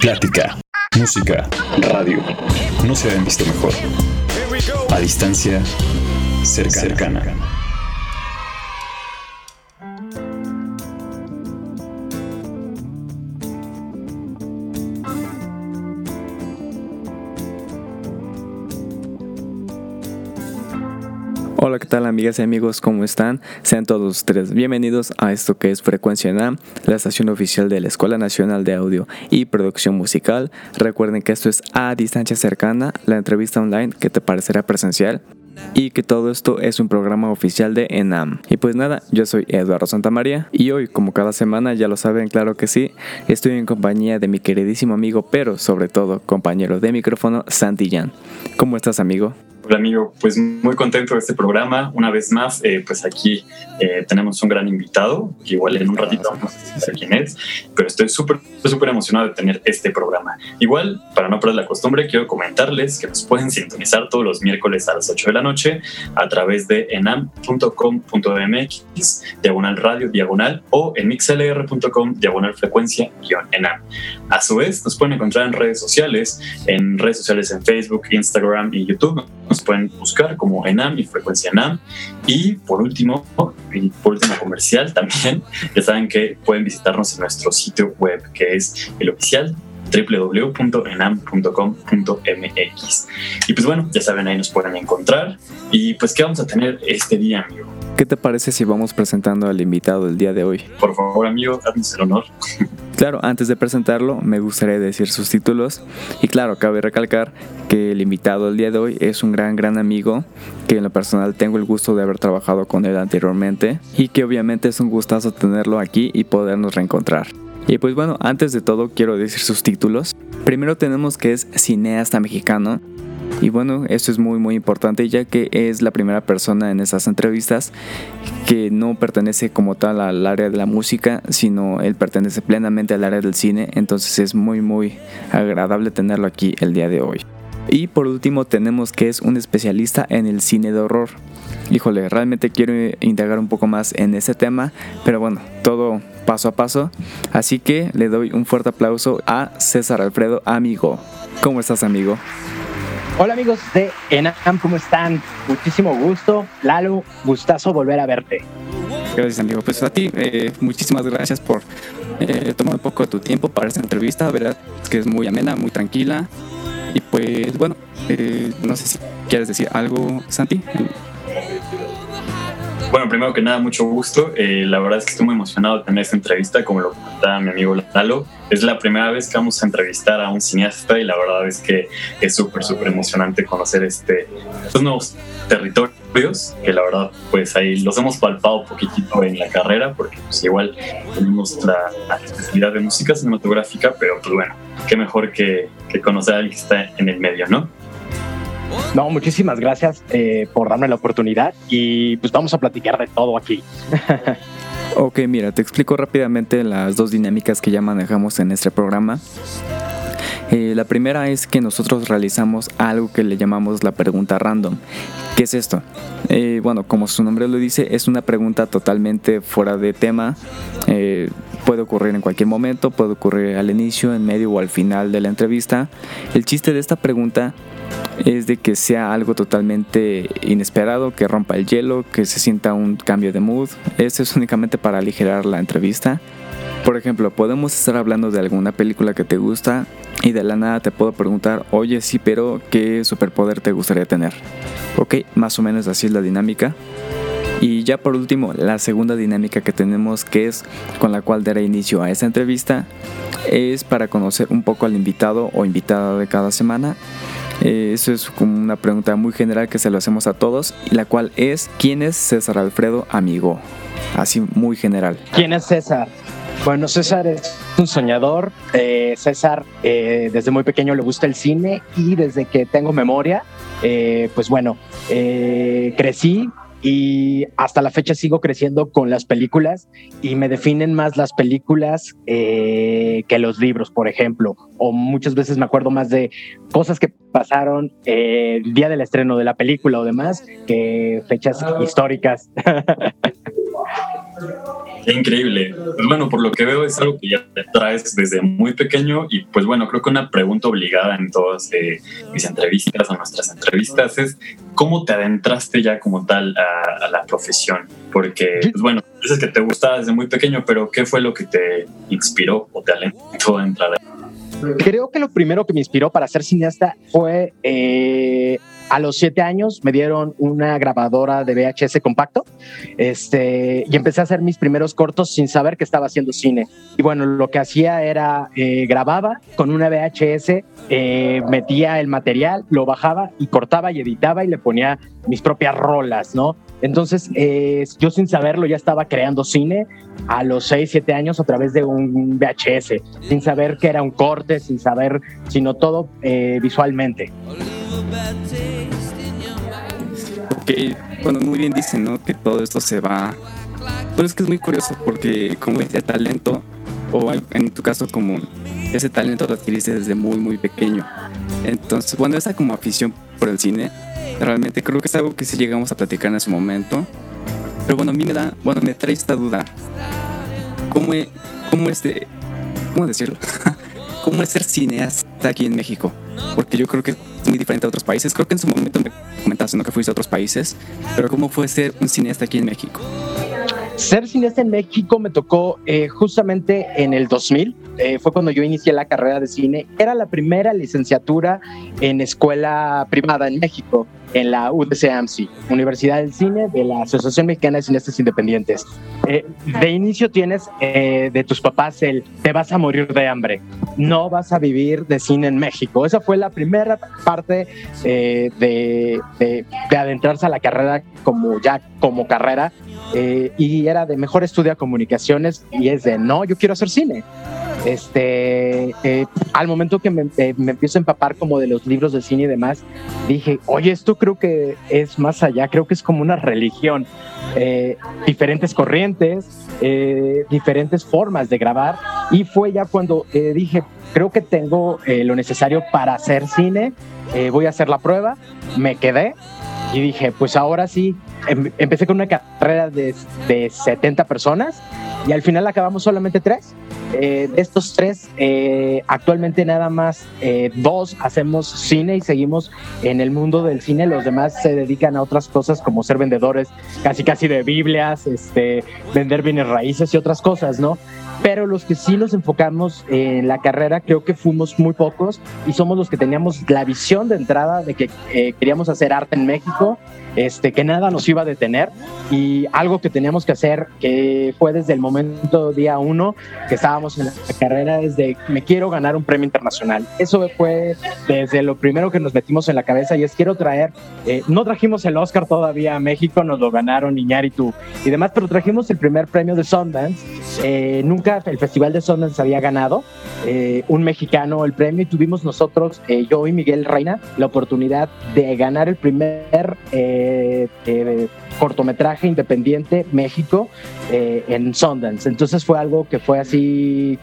Plática, música, radio. No se habían visto mejor. A distancia, cercana. Hola, tal amigas y amigos? ¿Cómo están? Sean todos ustedes bienvenidos a esto que es Frecuencia NAM, la estación oficial de la Escuela Nacional de Audio y Producción Musical. Recuerden que esto es a distancia cercana, la entrevista online que te parecerá presencial y que todo esto es un programa oficial de ENAM. Y pues nada, yo soy Eduardo Santamaría y hoy, como cada semana, ya lo saben, claro que sí, estoy en compañía de mi queridísimo amigo, pero sobre todo compañero de micrófono, Santillán. ¿Cómo estás, amigo? Hola amigo, pues muy contento de este programa. Una vez más, eh, pues aquí eh, tenemos un gran invitado, que igual en un ratito vamos a decir quién es, pero estoy súper, súper emocionado de tener este programa. Igual, para no perder la costumbre, quiero comentarles que nos pueden sintonizar todos los miércoles a las 8 de la noche a través de enam.com.mx, diagonal radio, diagonal, o en mixlr.com, diagonal frecuencia, guion enam. A su vez, nos pueden encontrar en redes sociales, en redes sociales en Facebook, Instagram y YouTube nos pueden buscar como ENAM y Frecuencia ENAM. Y por último, y por último comercial también, ya saben que pueden visitarnos en nuestro sitio web que es el oficial www.enam.com.mx. Y pues bueno, ya saben, ahí nos pueden encontrar. Y pues, ¿qué vamos a tener este día, amigo? ¿Qué te parece si vamos presentando al invitado del día de hoy? Por favor, amigo, hazme el honor. Claro, antes de presentarlo, me gustaría decir sus títulos. Y claro, cabe recalcar que el invitado del día de hoy es un gran, gran amigo, que en lo personal tengo el gusto de haber trabajado con él anteriormente y que obviamente es un gustazo tenerlo aquí y podernos reencontrar. Y pues bueno, antes de todo quiero decir sus títulos. Primero tenemos que es cineasta mexicano, y bueno, esto es muy muy importante ya que es la primera persona en esas entrevistas que no pertenece como tal al área de la música, sino él pertenece plenamente al área del cine, entonces es muy muy agradable tenerlo aquí el día de hoy. Y por último tenemos que es un especialista en el cine de horror. Híjole, realmente quiero indagar un poco más en ese tema, pero bueno, todo paso a paso. Así que le doy un fuerte aplauso a César Alfredo Amigo. ¿Cómo estás, amigo? Hola amigos de Enam, ¿cómo están? Muchísimo gusto. Lalo, gustazo volver a verte. Gracias amigo. Pues a ti, eh, muchísimas gracias por eh, tomar un poco de tu tiempo para esta entrevista. Verdad que es muy amena, muy tranquila. Y pues bueno, eh, no sé si quieres decir algo, Santi. Bueno, primero que nada, mucho gusto. Eh, la verdad es que estoy muy emocionado de tener esta entrevista, como lo comentaba mi amigo Lalo. Es la primera vez que vamos a entrevistar a un cineasta y la verdad es que es súper, súper emocionante conocer este, estos nuevos territorios que la verdad pues ahí los hemos palpado un poquitito en la carrera porque pues igual tenemos la, especialidad de música cinematográfica, pero pues bueno, qué mejor que, que conocer a alguien que está en el medio, ¿no? No, muchísimas gracias eh, por darme la oportunidad y pues vamos a platicar de todo aquí. ok, mira, te explico rápidamente las dos dinámicas que ya manejamos en este programa. Eh, la primera es que nosotros realizamos algo que le llamamos la pregunta random. ¿Qué es esto? Eh, bueno, como su nombre lo dice, es una pregunta totalmente fuera de tema. puede ocurrir en cualquier momento, puede ocurrir al inicio, en medio o al final de la entrevista. El chiste de esta pregunta es de que sea algo totalmente inesperado, que rompa el hielo, que se sienta un cambio de mood. Eso es únicamente para aligerar la entrevista. Por ejemplo, podemos estar hablando de alguna película que te gusta y de la nada te puedo preguntar, oye sí, pero ¿qué superpoder te gustaría tener? Ok, más o menos así es la dinámica. Y ya por último, la segunda dinámica que tenemos que es con la cual daré inicio a esta entrevista es para conocer un poco al invitado o invitada de cada semana eh, eso es como una pregunta muy general que se lo hacemos a todos, y la cual es, ¿quién es César Alfredo Amigo? Así muy general. ¿Quién es César? Bueno, César es un soñador. Eh, César eh, desde muy pequeño le gusta el cine y desde que tengo memoria, pues bueno, crecí y hasta la fecha sigo creciendo con las películas y me definen más las películas eh, que los libros, por ejemplo, o muchas veces me acuerdo más de cosas que pasaron eh, el día del estreno de la película o demás que fechas históricas. Increíble. Pues bueno, por lo que veo es algo que ya traes desde muy pequeño y pues bueno, creo que una pregunta obligada en todas eh, mis entrevistas o nuestras entrevistas es cómo te adentraste ya como tal a, la profesión, porque pues bueno, dices que te gustaba desde muy pequeño, pero ¿qué fue lo que te inspiró o te alentó a entrar? Creo que lo primero que me inspiró para ser cineasta fue eh, a los siete años me dieron una grabadora de VHS compacto este, y empecé a hacer mis primeros cortos sin saber que estaba haciendo cine. Y bueno, lo que hacía era eh, grababa con una VHS, eh, metía el material, lo bajaba y cortaba y editaba y le ponía mis propias rolas, ¿no? Entonces, eh, yo sin saberlo ya estaba creando cine a los 6, 7 años a través de un VHS, sin saber que era un corte, sin saber, sino todo visualmente. Que, bueno, muy bien dicen, ¿no? Que todo esto se va... Pero es que es muy curioso porque como ese talento, o en tu caso como ese talento lo adquiriste desde muy, muy pequeño. Entonces, bueno, esa como afición por el cine, realmente creo que es algo que sí llegamos a platicar en ese momento. Pero bueno, a mí me da, bueno, me trae esta duda. ¿Cómo, es, cómo este, cómo decirlo? ¿Cómo es ser cineasta aquí en México? Porque yo creo que muy diferente a otros países. Creo que en su momento me comentaste ¿no? que fuiste a otros países, pero ¿cómo fue ser un cineasta aquí en México? Ser cineasta en México me tocó eh, justamente en el 2000, eh, fue cuando yo inicié la carrera de cine. Era la primera licenciatura en escuela privada en México, en la UDCAMSI, Universidad del Cine de la Asociación Mexicana de Cineastas Independientes. Eh, de inicio tienes de tus papás el te vas a morir de hambre, no vas a vivir de cine en México. Esa fue la primera parte de, de, de adentrarse a la carrera como ya como carrera eh, y era de mejor estudia comunicaciones y es de no, yo quiero hacer cine. Este, eh, al momento que me, eh, me, empiezo a empapar como de los libros de cine y demás, dije, oye, esto creo que es más allá, creo que es como una religión, diferentes corrientes, diferentes formas de grabar y fue ya cuando dije, creo que tengo lo necesario para hacer cine, voy a hacer la prueba, me quedé y dije, pues ahora sí, em, empecé con una carrera de, de 70 personas y al final acabamos solamente tres. Eh, de estos tres, eh, actualmente nada más eh, dos hacemos cine y seguimos en el mundo del cine. Los demás se dedican a otras cosas como ser vendedores casi casi de Biblias, este, vender bienes raíces y otras cosas, ¿no? pero los que sí nos enfocamos en la carrera creo que fuimos muy pocos y somos los que teníamos la visión de entrada de que eh, queríamos hacer arte en México, este, que nada nos iba a detener y algo que teníamos que hacer que fue desde el momento día uno que estábamos en la carrera es de me quiero ganar un premio internacional. Eso fue desde lo primero que nos metimos en la cabeza y es quiero traer, eh, no trajimos el Oscar todavía a México, nos lo ganaron Iñárritu y demás, pero trajimos el primer premio de Sundance. Eh, nunca el Festival de Sundance había ganado eh, un mexicano el premio y tuvimos nosotros, eh, yo y Miguel Reina, la oportunidad de ganar el primer eh, cortometraje independiente México en Sundance. Entonces fue algo que fue así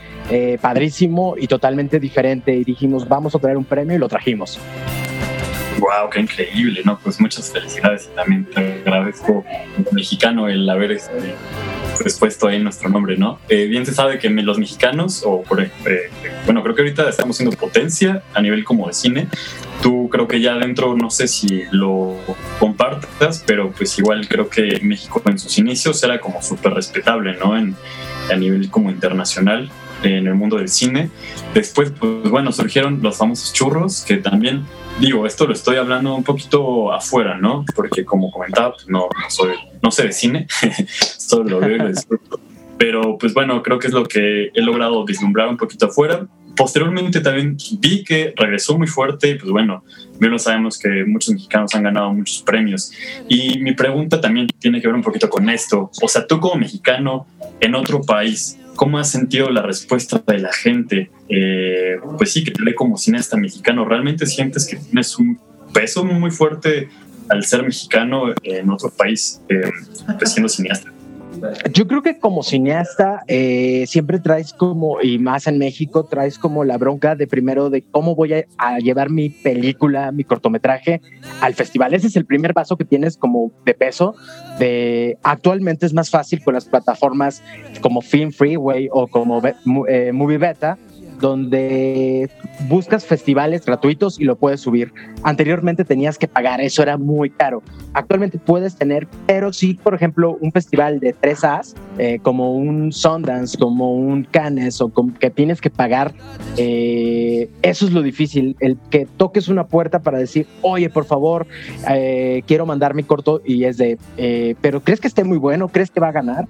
padrísimo y totalmente diferente y dijimos, vamos a traer un premio y lo trajimos. Wow, qué increíble, ¿no? Pues muchas felicidades y también te agradezco mexicano el haber este, pues, puesto ahí nuestro nombre, ¿no? Eh, bien se sabe que los mexicanos, o por, eh, bueno, creo que ahorita estamos siendo potencia a nivel como de cine. Tú creo que ya adentro, no sé si lo compartas, pero pues igual creo que México en sus inicios era como súper respetable, ¿no? En, a nivel como internacional en el mundo del cine. Después, pues bueno, surgieron los famosos churros, que también, digo, esto lo estoy hablando un poquito afuera, ¿no? Porque como comentaba, pues no, no, soy, no sé de cine, solo lo veo y lo disfruto. Pero pues bueno, creo que es lo que he logrado vislumbrar un poquito afuera. Posteriormente también vi que regresó muy fuerte y pues bueno, bien lo sabemos que muchos mexicanos han ganado muchos premios. Y mi pregunta también tiene que ver un poquito con esto. O sea, tú como mexicano en otro país, ¿Cómo has sentido la respuesta de la gente? Eh, pues sí, que te lee como cineasta mexicano. ¿Realmente sientes que tienes un peso muy fuerte al ser mexicano en otro país, eh, pues siendo cineasta? Yo creo que como cineasta eh, siempre traes como, y más en México, traes como la bronca de primero de cómo voy a, llevar mi película, mi cortometraje al festival. Ese es el primer paso que tienes como de peso. De, actualmente es más fácil con las plataformas como Film Freeway o como eh, Movie Beta donde buscas festivales gratuitos y lo puedes subir. Anteriormente tenías que pagar, eso era muy caro. Actualmente puedes tener, pero sí, por ejemplo, un festival de 3As, eh, como un Sundance, como un Cannes, o que tienes que pagar, eh, eso es lo difícil, el que toques una puerta para decir, oye, por favor, eh, quiero mandar mi corto y es de, pero ¿crees que esté muy bueno? ¿Crees que va a ganar?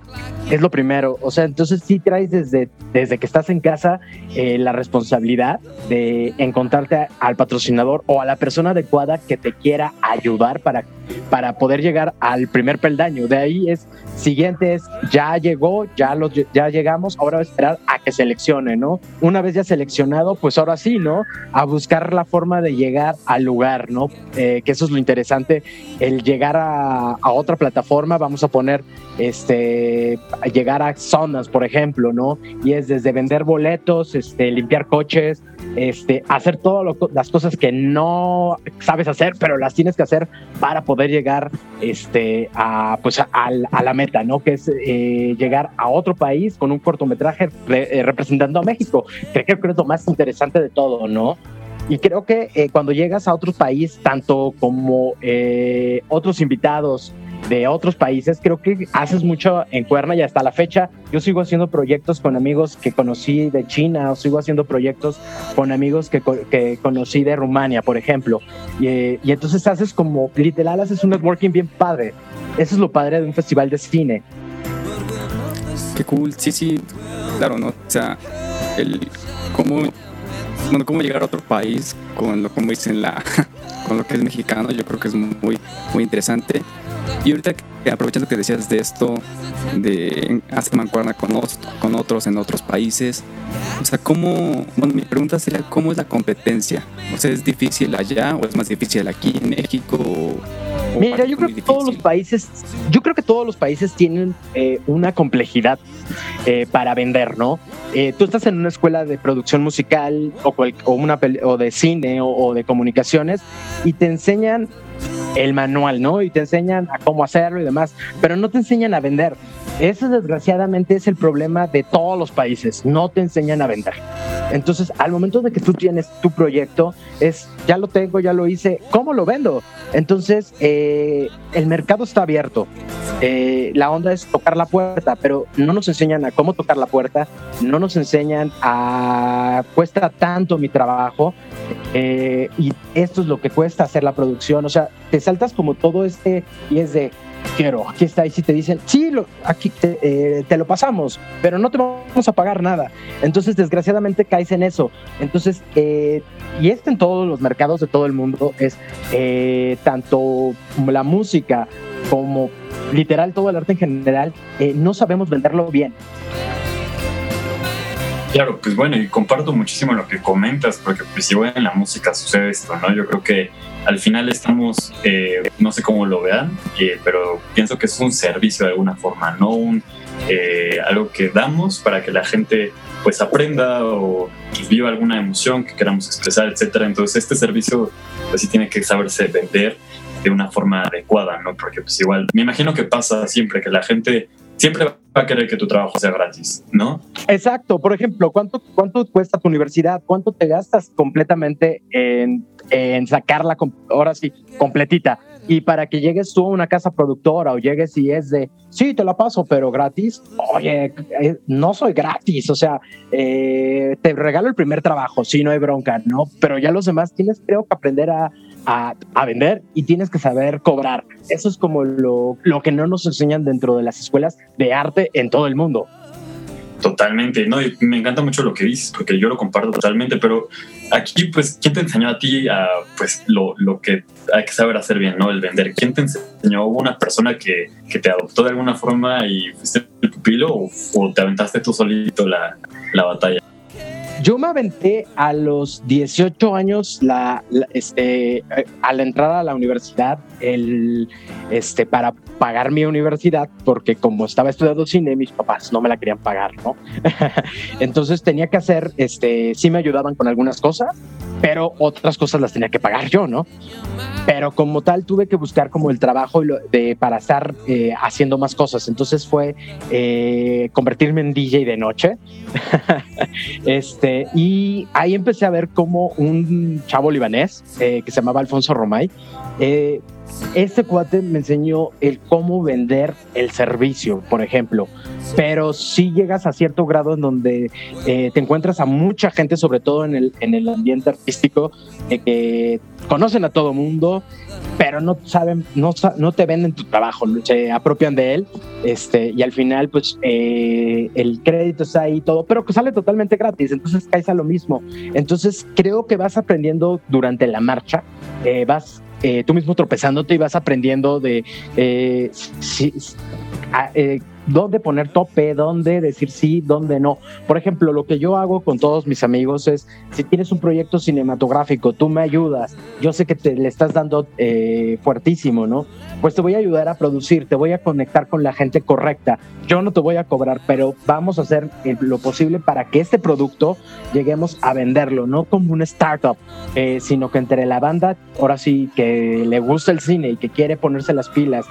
Es lo primero, o sea, entonces sí traes desde, desde que estás en casa la responsabilidad de encontrarte al patrocinador o a la persona adecuada que te quiera ayudar para, para poder llegar al primer peldaño. De ahí es, siguiente es, ya llegó, ya, lo, ya llegamos, ahora a esperar a que seleccione, ¿no? Una vez ya seleccionado, pues ahora sí, ¿no? A buscar la forma de llegar al lugar, ¿no? Eh, que eso es lo interesante, el llegar a, a otra plataforma, vamos a poner, este, llegar a zonas, por ejemplo, ¿no? Y es desde vender boletos, este, limpiar coches, este, hacer todas las cosas que no sabes hacer, pero las tienes que hacer para poder llegar este, a, pues, a, la meta, ¿no? Que es eh, llegar a otro país con un cortometraje eh, representando a México. Creo que es lo más interesante de todo, ¿no? Y creo que eh, cuando llegas a otro país, tanto como otros invitados, de otros países, creo que haces mucho en Cuerna y hasta la fecha yo sigo haciendo proyectos con amigos que conocí de China o sigo haciendo proyectos con amigos que, que conocí de Rumania, por ejemplo. Y, y, entonces haces como, literal, haces un networking bien padre. Eso es lo padre de un festival de cine. Qué cool, sí, sí, claro, ¿no? O sea, el cómo, cómo llegar a otro país con lo, como dicen, la, con lo que es mexicano, yo creo que es muy, muy interesante. Y ahorita aprovechando que decías de esto, de hacer mancuerna con, con otros en otros países, o sea, ¿cómo, bueno, mi pregunta sería, ¿cómo es la competencia? O sea, ¿es difícil allá o es más difícil aquí en México? Mira, yo creo que todos los países, yo creo que todos los países tienen eh, una complejidad eh, para vender, ¿no? Eh, tú estás en una escuela de producción musical o, o una o de cine o, de comunicaciones y te enseñan el manual, ¿no? Y te enseñan a cómo hacerlo y demás, pero no te enseñan a vender. Eso desgraciadamente es el problema de todos los países, no te enseñan a vender. Entonces, al momento de que tú tienes tu proyecto, es, ya lo tengo, ya lo hice, ¿cómo lo vendo? Entonces, eh, el mercado está abierto. Eh, la onda es tocar la puerta, pero no nos enseñan a cómo tocar la puerta, no nos enseñan a cuesta tanto mi trabajo eh, y esto es lo que cuesta hacer la producción. O sea, te saltas como todo este y es de quiero, aquí está, y si te dicen, sí, lo, aquí eh, te, lo pasamos, pero no te vamos a pagar nada. Entonces, desgraciadamente caes en eso. Entonces, eh, y esto en todos los mercados de todo el mundo es eh, tanto la música como literal todo el arte en general, no sabemos venderlo bien. Claro, pues bueno, y comparto muchísimo lo que comentas, porque pues igual en la música sucede esto, ¿no? Yo creo que al final estamos, eh, no sé cómo lo vean, eh, pero pienso que es un servicio de alguna forma, no un eh, algo que damos para que la gente pues aprenda o pues, viva alguna emoción que queramos expresar, etcétera. Entonces este servicio pues sí tiene que saberse vender de una forma adecuada, ¿no? Porque pues igual, me imagino que pasa siempre que la gente siempre va a querer que tu trabajo sea gratis, ¿no? Exacto. Por ejemplo, ¿cuánto, cuánto cuesta tu universidad? ¿Cuánto te gastas completamente en, en sacarla, ahora sí, completita? Y para que llegues tú a una casa productora o llegues y es de, sí, te la paso, pero gratis. Oye, eh, no soy gratis, o sea, eh, te regalo el primer trabajo, sí, no hay bronca, ¿no? Pero ya los demás tienes, creo que aprender a, a, vender y tienes que saber cobrar. Eso es como lo, lo que no nos enseñan dentro de las escuelas de arte en todo el mundo. Totalmente, no, me encanta mucho lo que dices, porque yo lo comparto totalmente, pero aquí, pues, ¿quién te enseñó a ti a, pues, lo, lo que hay que saber hacer bien, ¿no? El vender. ¿Quién te enseñó? ¿Hubo una persona que, que te adoptó de alguna forma y fuiste el pupilo o, o te aventaste tú solito la, la batalla? Yo me aventé a los 18 años la, este, a la entrada a la universidad el, este, para pagar mi universidad porque como estaba estudiando cine, mis papás no me la querían pagar, ¿no? Entonces tenía que hacer, este, sí me ayudaban con algunas cosas, pero otras cosas las tenía que pagar yo, ¿no? Pero como tal tuve que buscar como el trabajo de, para estar eh, haciendo más cosas. Entonces fue eh, convertirme en DJ de noche. este, y ahí empecé a ver como un chavo libanés eh, que se llamaba Alfonso Romay este cuate me enseñó el cómo vender el servicio, por ejemplo. Pero si llegas a cierto grado en donde eh, te encuentras a mucha gente, sobre todo en el, en el ambiente artístico, que conocen a todo mundo, pero no saben, no, no te venden tu trabajo, se apropian de él, este, y al final, pues, eh, el crédito está ahí todo, pero que sale totalmente gratis, entonces caes a lo mismo. Entonces, creo que vas aprendiendo durante la marcha, eh, vas eh, tú mismo tropezándote y vas aprendiendo de eh, si, eh, dónde poner tope, dónde decir sí, dónde no. Por ejemplo, lo que yo hago con todos mis amigos es, si tienes un proyecto cinematográfico, tú me ayudas, yo sé que te le estás dando eh, fuertísimo, ¿no? Pues te voy a ayudar a producir, te voy a conectar con la gente correcta. Yo no te voy a cobrar, pero vamos a hacer eh, lo posible para que este producto lleguemos a venderlo, no como un startup, eh, sino que entre la banda, ahora sí, que le gusta el cine y que quiere ponerse las pilas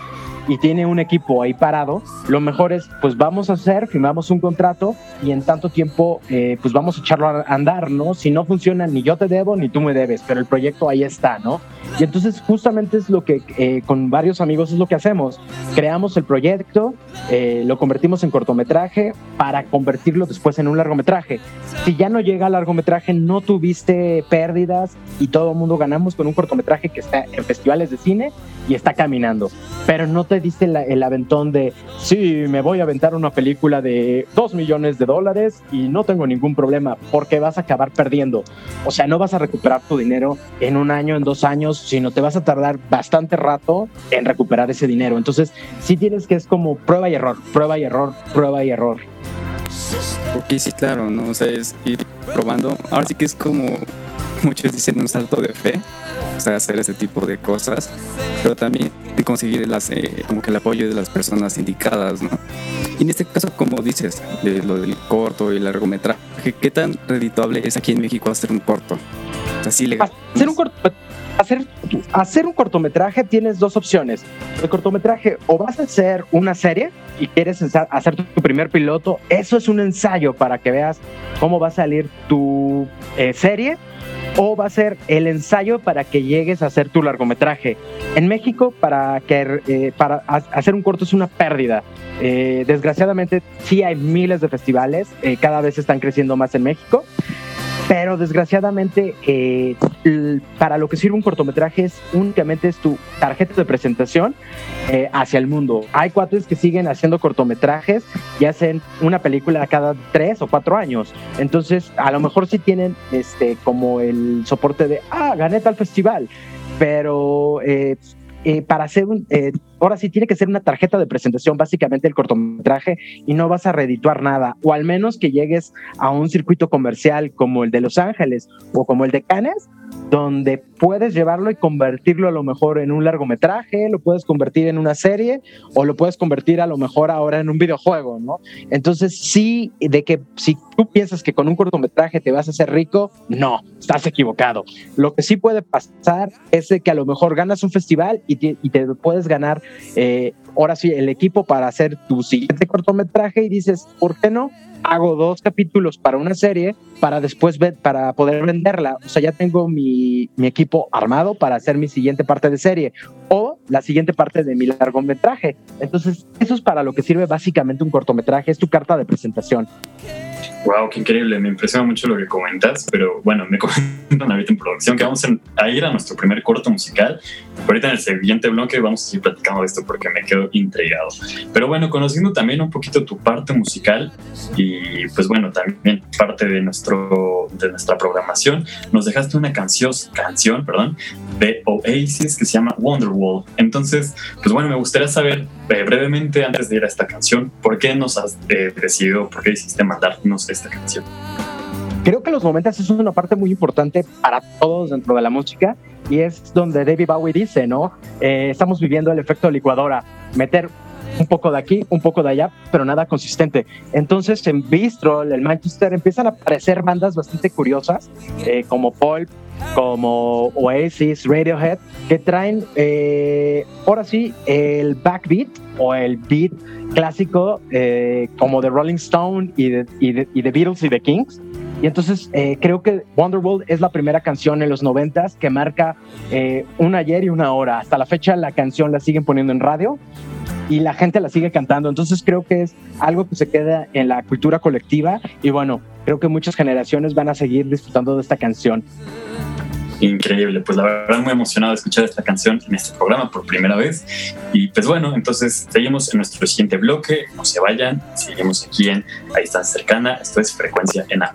y tiene un equipo ahí parado, lo mejor es, pues vamos a hacer, firmamos un contrato y en tanto tiempo, eh, pues vamos a echarlo a andar, ¿no? Si no funciona, ni yo te debo, ni tú me debes, pero el proyecto ahí está, ¿no? Y entonces justamente es lo que eh, con varios amigos es lo que hacemos. Creamos el proyecto, eh, lo convertimos en cortometraje para convertirlo después en un largometraje. Si ya no llega al largometraje, no tuviste pérdidas y todo el mundo ganamos con un cortometraje que está en festivales de cine y está caminando. Pero no te diste el aventón de, sí, me voy a aventar una película de dos millones de dólares y no tengo ningún problema porque vas a acabar perdiendo. O sea, no vas a recuperar tu dinero en un año, en dos años, sino te vas a tardar bastante rato en recuperar ese dinero. Entonces, sí tienes que es como prueba y error, prueba y error, prueba y error. Ok, sí, claro, ¿no? O sea, es ir probando. Ahora sí que es como muchos dicen un salto de fe, o sea, hacer ese tipo de cosas, pero también conseguir las, eh, como que el apoyo de las personas indicadas, ¿no? Y en este caso, como dices, de lo del corto y el largometraje, ¿qué tan redituable es aquí en México hacer un corto? O sea, sí le... Hacer un corto hacer, hacer un cortometraje tienes dos opciones. El cortometraje o vas a hacer una serie y quieres hacer tu primer piloto, eso es un ensayo para que veas cómo va a salir tu eh, serie o va a ser el ensayo para que llegues a hacer tu largometraje. En México, para, que, eh, para hacer un corto es una pérdida. Eh, desgraciadamente, sí hay miles de festivales, cada vez están creciendo más en México, pero desgraciadamente eh, para lo que sirve un cortometraje es únicamente es tu tarjeta de presentación eh, hacia el mundo. Hay cuates que siguen haciendo cortometrajes y hacen una película cada tres o cuatro años. Entonces, a lo mejor sí tienen este como el soporte de, ah, gané tal festival, pero eh, eh, para hacer un, eh, ahora sí tiene que ser una tarjeta de presentación básicamente el cortometraje y no vas a redituar nada, o al menos que llegues a un circuito comercial como el de Los Ángeles o como el de Cannes, donde puedes llevarlo y convertirlo a lo mejor en un largometraje, lo puedes convertir en una serie o lo puedes convertir a lo mejor ahora en un videojuego, ¿no? Entonces sí, de que si tú piensas que con un cortometraje te vas a hacer rico, no, estás equivocado. Lo que sí puede pasar es que a lo mejor ganas un festival y te, puedes ganar, eh, ahora sí, el equipo para hacer tu siguiente cortometraje y dices, ¿por qué no? Hago dos capítulos para una serie para después para poder venderla. O sea, ya tengo mi, mi, equipo armado para hacer mi siguiente parte de serie o la siguiente parte de mi largometraje. Entonces, eso es para lo que sirve básicamente un cortometraje, es tu carta de presentación. Wow, qué increíble. Me impresiona mucho lo que comentas, pero bueno, me comentan ahorita en producción que vamos a ir a nuestro primer corto musical. Ahorita en el siguiente bloque vamos a seguir platicando de esto porque me quedo intrigado. Pero bueno, conociendo también un poquito tu parte musical y pues bueno, también parte de, nuestro, de nuestra programación, nos dejaste una canción, canción perdón, de Oasis que se llama Entonces, pues bueno, me gustaría saber eh, brevemente antes de ir a esta canción, ¿por qué nos has eh, decidido, por qué decidiste mandarnos esta canción? Creo que los momentos es una parte muy importante para todos dentro de la música y es donde David Bowie dice, ¿no? Eh, estamos viviendo el efecto licuadora. meter un poco de aquí, un poco de allá, pero nada consistente. Entonces en Bistro, el Manchester, empiezan a aparecer bandas bastante curiosas, eh, como Paul, como Oasis, Radiohead, que traen, eh, ahora sí, el backbeat o el beat clásico eh, como de Rolling Stone y de, y, de, Beatles y de Kings. Y entonces creo que Wonderworld es la primera canción en los noventas que marca un ayer y una hora. Hasta la fecha la canción la siguen poniendo en radio y la gente la sigue cantando. Entonces creo que es algo que se queda en la cultura colectiva y bueno, creo que muchas generaciones van a seguir disfrutando de esta canción. Increíble, pues la verdad muy emocionado de escuchar esta canción en este programa por primera vez. Y pues bueno, entonces seguimos en nuestro siguiente bloque, no se vayan, seguimos aquí en Ahí está cercana, esto es Frecuencia en A.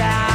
a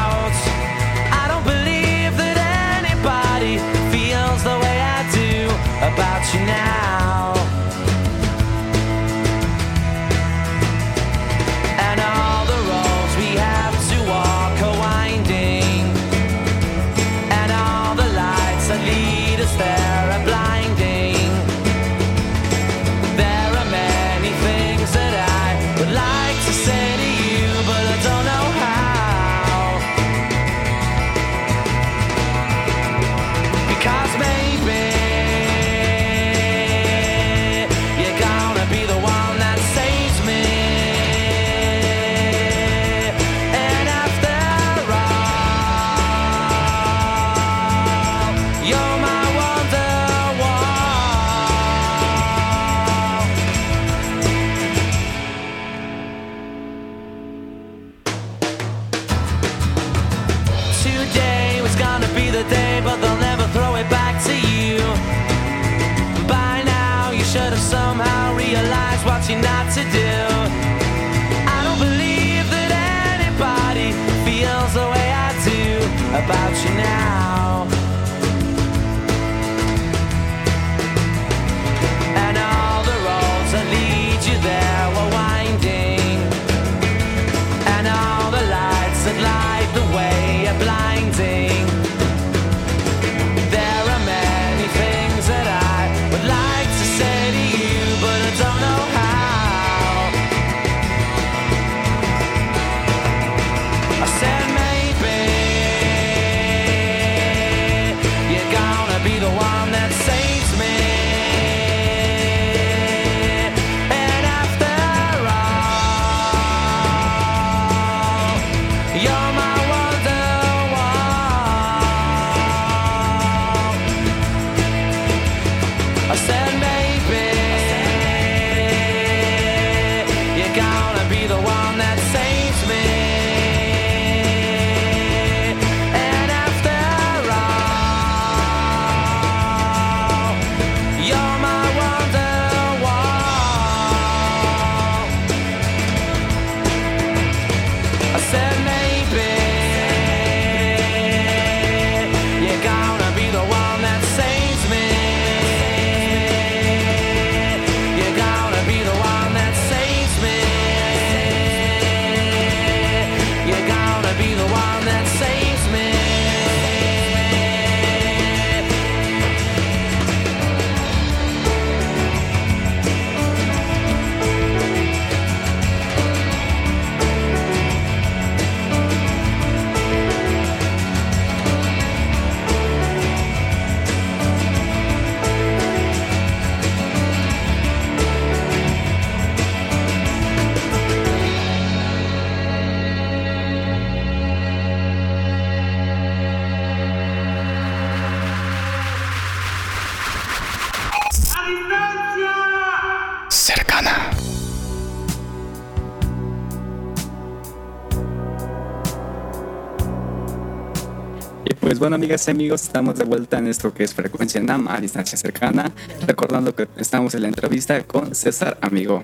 bueno, amigas y amigos, estamos de vuelta en esto que es Frecuencia NAM a distancia cercana, recordando que estamos en la entrevista con César Amigo.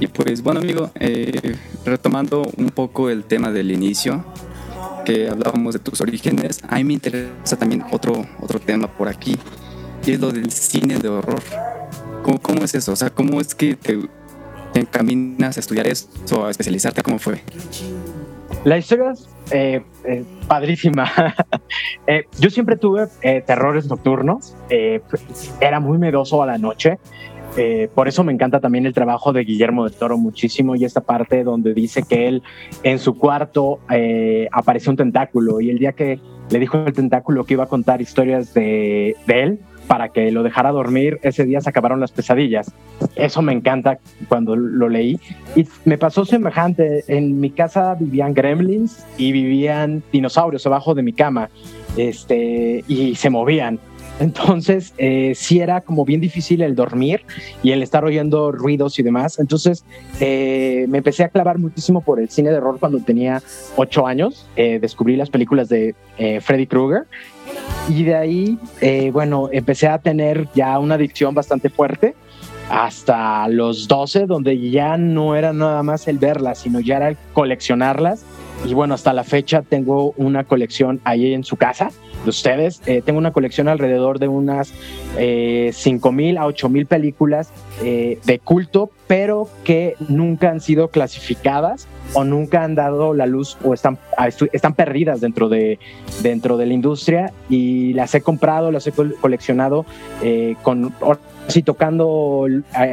Y pues bueno, amigo, eh, retomando un poco el tema del inicio, que hablábamos de tus orígenes, a mí me interesa también otro, otro tema por aquí, y es lo del cine de horror. ¿Cómo, cómo es eso? O sea, ¿cómo es que te, te encaminas a estudiar esto, a especializarte? ¿Cómo fue? La historia es eh, eh, padrísima. Eh, yo siempre tuve terrores nocturnos. era muy medoso a la noche. por eso me encanta también el trabajo de Guillermo del Toro muchísimo y esta parte donde dice que él en su cuarto apareció un tentáculo y el día que le dijo el tentáculo que iba a contar historias de, de él, para que lo dejara dormir, ese día se acabaron las pesadillas. Eso me encanta cuando lo leí. Y me pasó semejante. En mi casa vivían gremlins y vivían dinosaurios abajo de mi cama este, y se movían. Entonces, eh, sí era como bien difícil el dormir y el estar oyendo ruidos y demás. Entonces, eh, me empecé a clavar muchísimo por el cine de horror cuando tenía ocho años. Eh, descubrí las películas de Freddy Krueger y de ahí, eh, bueno, empecé a tener ya una adicción bastante fuerte hasta los 12, donde ya no era nada más el verlas, sino ya era el coleccionarlas. Y bueno, hasta la fecha tengo una colección ahí en su casa de ustedes. Eh, tengo una colección alrededor de unas eh, 5 mil a 8 mil películas eh, de culto, pero que nunca han sido clasificadas o nunca han dado la luz o están, ah, están perdidas dentro de, dentro de la industria y las he comprado, las he coleccionado eh, con, tocando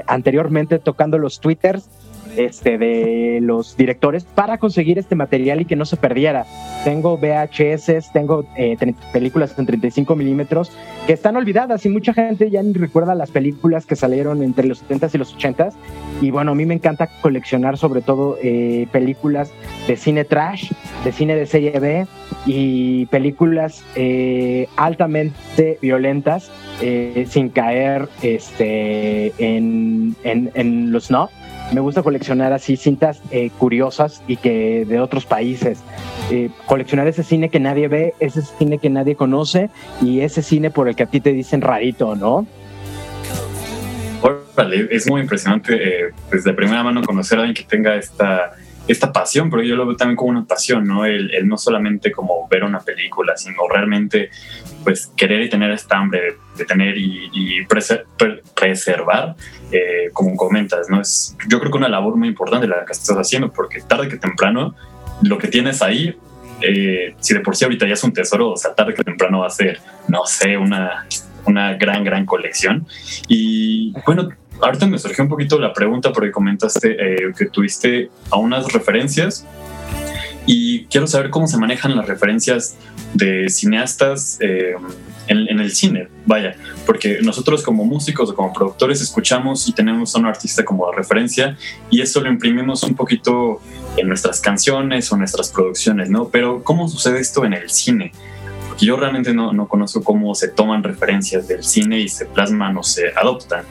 anteriormente, tocando los twitters este, de los directores para conseguir este material y que no se perdiera. Tengo VHS, tengo eh, películas en 35 milímetros que están olvidadas y mucha gente ya ni recuerda las películas que salieron entre los 70s y los 80s. Y bueno, a mí me encanta coleccionar sobre todo eh, películas de cine trash, de cine de serie B y películas eh, altamente violentas sin caer este, en, en, en los no me gusta coleccionar así cintas eh, curiosas y que de otros países. Eh, coleccionar ese cine que nadie ve, ese cine que nadie conoce y ese cine por el que a ti te dicen rarito, ¿no? es muy impresionante desde pues, de primera mano conocer a alguien que tenga esta, esta pasión, pero yo lo veo también como una pasión, ¿no? El, no solamente como ver una película, sino realmente pues querer y tener esta hambre de, tener y, preservar eh, como comentas, ¿no? Es, yo creo que una labor muy importante la que estás haciendo, porque tarde que temprano lo que tienes ahí, eh, si de por sí ahorita ya es un tesoro, o sea, tarde que temprano va a ser, no sé, una, una gran, gran colección. Y bueno, ahorita me surgió un poquito la pregunta porque comentaste eh, que tuviste a unas referencias y quiero saber cómo se manejan las referencias de cineastas en, el cine, vaya, porque nosotros como músicos o como productores escuchamos y tenemos a un artista como referencia y eso lo imprimimos un poquito en nuestras canciones o nuestras producciones, ¿no? Pero ¿cómo sucede esto en el cine? Yo realmente no, no conozco cómo se toman referencias del cine y se plasman o se adoptan.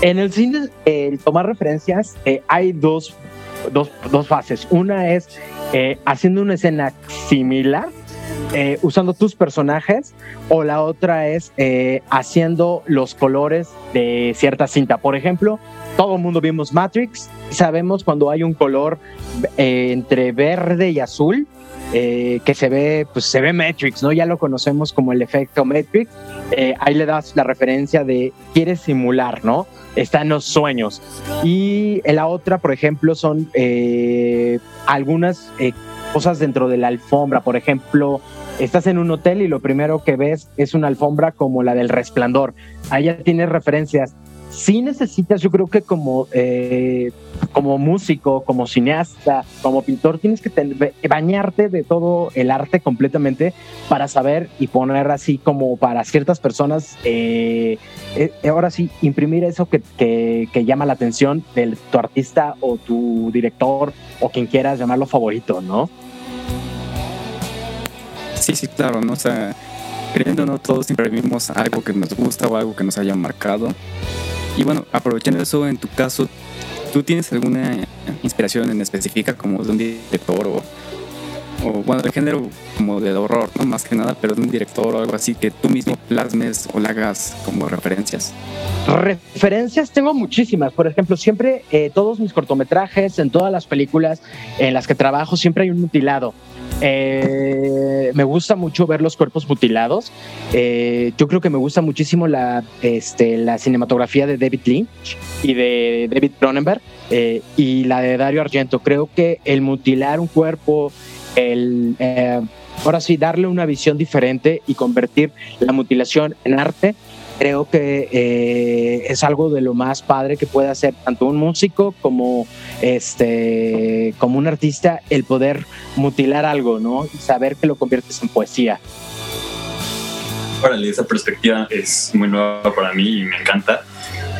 En el cine, el tomar referencias, eh, hay dos, dos, dos, fases. Una es eh, haciendo una escena similar eh, usando tus personajes o la otra es eh, haciendo los colores de cierta cinta. Por ejemplo, todo el mundo vimos Matrix sabemos cuando hay un color eh, entre verde y azul que se ve, pues se ve Matrix, ¿no? Ya lo conocemos como el efecto Matrix. ahí le das la referencia de quieres simular, ¿no? Está en los sueños. Y la otra, por ejemplo, son algunas cosas dentro de la alfombra. Por ejemplo, estás en un hotel y lo primero que ves es una alfombra como la del resplandor. Ahí ya tienes referencias. Sí necesitas, yo creo que como, eh, como músico, como cineasta, como pintor, tienes que bañarte de todo el arte completamente para saber y poner así como para ciertas personas, eh, eh, ahora sí, imprimir eso que, que, que, llama la atención de tu artista o tu director o quien quieras llamarlo favorito, ¿no? Sí, sí, claro, ¿no? O sea, no todos siempre vimos algo que nos gusta o algo que nos haya marcado. Y bueno, aprovechando eso, en tu caso, ¿tú tienes alguna inspiración en específica como de un director o, o bueno, del género como de horror, ¿no? Más que nada, pero de un director o algo así que tú mismo plasmes o le hagas como referencias. Referencias tengo muchísimas. Por ejemplo, siempre eh, todos mis cortometrajes, en todas las películas en las que trabajo, siempre hay un mutilado. Eh, me gusta mucho ver los cuerpos mutilados. Eh, yo creo que me gusta muchísimo la, este, la cinematografía de David Lynch y de David Cronenberg y la de Dario Argento. Creo que el mutilar un cuerpo, el ahora sí darle una visión diferente y convertir la mutilación en arte creo que eh, es algo de lo más padre que puede hacer tanto un músico como este como un artista el poder mutilar algo, ¿no? Y saber que lo conviertes en poesía. Órale, esa perspectiva es muy nueva para mí y me encanta.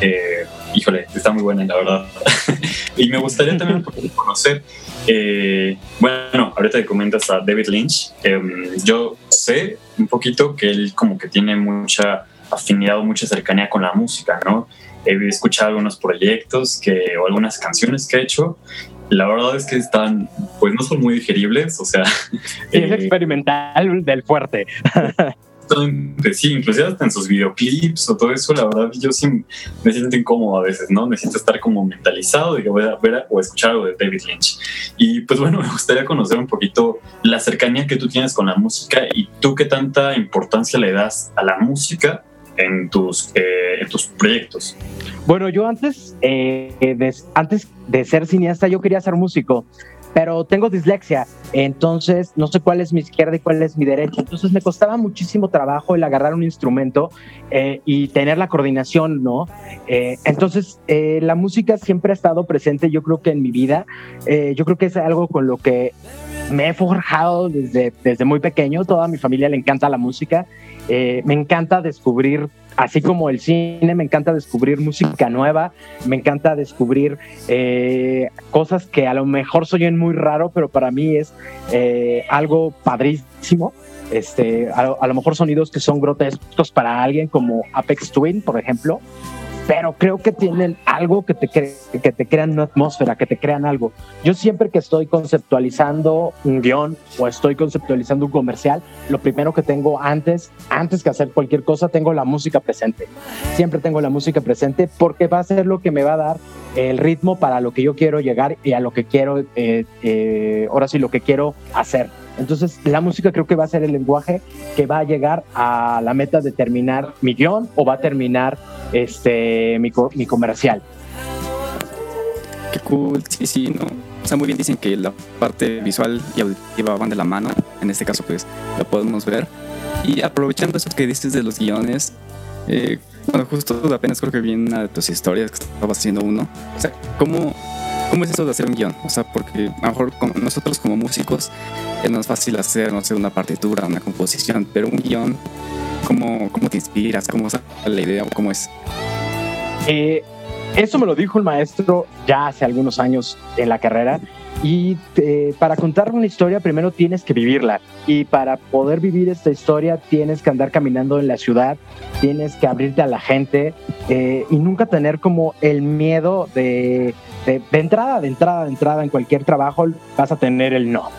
Eh, híjole, está muy buena, la verdad. y me gustaría también conocer, eh, bueno, ahorita que comentas a David Lynch, em, yo sé un poquito que él como que tiene mucha afinidad o mucha cercanía con la música, ¿no? He escuchado algunos proyectos que, o algunas canciones que ha hecho. La verdad es que están, pues no son muy digeribles, o sea... Sí, es eh, experimental del fuerte. sí, inclusive hasta en sus videoclips o todo eso, la verdad yo sí me siento incómodo a veces, ¿no? Necesito estar como mentalizado de que voy a ver o escuchar algo de David Lynch. Y pues bueno, me gustaría conocer un poquito la cercanía que tú tienes con la música y tú qué tanta importancia le das a la música en tus, eh, tus proyectos? Bueno, yo antes, eh, de, antes de ser cineasta, yo quería ser músico, pero tengo dislexia, entonces no sé cuál es mi izquierda y cuál es mi derecha. Entonces me costaba muchísimo trabajo el agarrar un instrumento eh, y tener la coordinación, ¿no? entonces la música siempre ha estado presente, yo creo que en mi vida, yo creo que es algo con lo que me he forjado desde, desde muy pequeño, toda mi familia le encanta la música eh, me encanta descubrir, así como el cine, me encanta descubrir música nueva, me encanta descubrir eh, cosas que a lo mejor soy muy raro, pero para mí es eh, algo padrísimo. Este, a, a, lo mejor sonidos que son grotescos para alguien como Apex Twin, por ejemplo, pero creo que tienen algo que te, que te crean una atmósfera, que te crean algo. Yo siempre que estoy conceptualizando un guion o estoy conceptualizando un comercial, lo primero que tengo antes, antes que hacer cualquier cosa, tengo la música presente. Siempre tengo la música presente porque va a ser lo que me va a dar el ritmo para lo que yo quiero llegar y a lo que quiero, eh, eh, ahora sí, lo que quiero hacer. Entonces, la música creo que va a ser el lenguaje que va a llegar a la meta de terminar mi guion o va a terminar este, mi, mi comercial. Qué cool, sí, sí, ¿no? O sea, muy bien dicen que la parte visual y auditiva van de la mano. En este caso, pues, lo podemos ver. Y aprovechando eso que dices de los guiones, eh, bueno, justo apenas creo que vi una de tus historias que estabas haciendo uno. O sea, ¿cómo, ¿cómo es eso de hacer un guion? O sea, porque a lo mejor nosotros como músicos es más fácil hacer, no sé, una partitura, una composición, pero un guion, ¿cómo, cómo te inspiras? ¿Cómo sale la idea? ¿Cómo es? Eh, eso me lo dijo el maestro ya hace algunos años en la carrera. Y eh, para contar una historia primero tienes que vivirla. Y para poder vivir esta historia tienes que andar caminando en la ciudad, tienes que abrirte a la gente eh, y nunca tener como el miedo de, de, entrada, de entrada, de entrada en cualquier trabajo vas a tener el no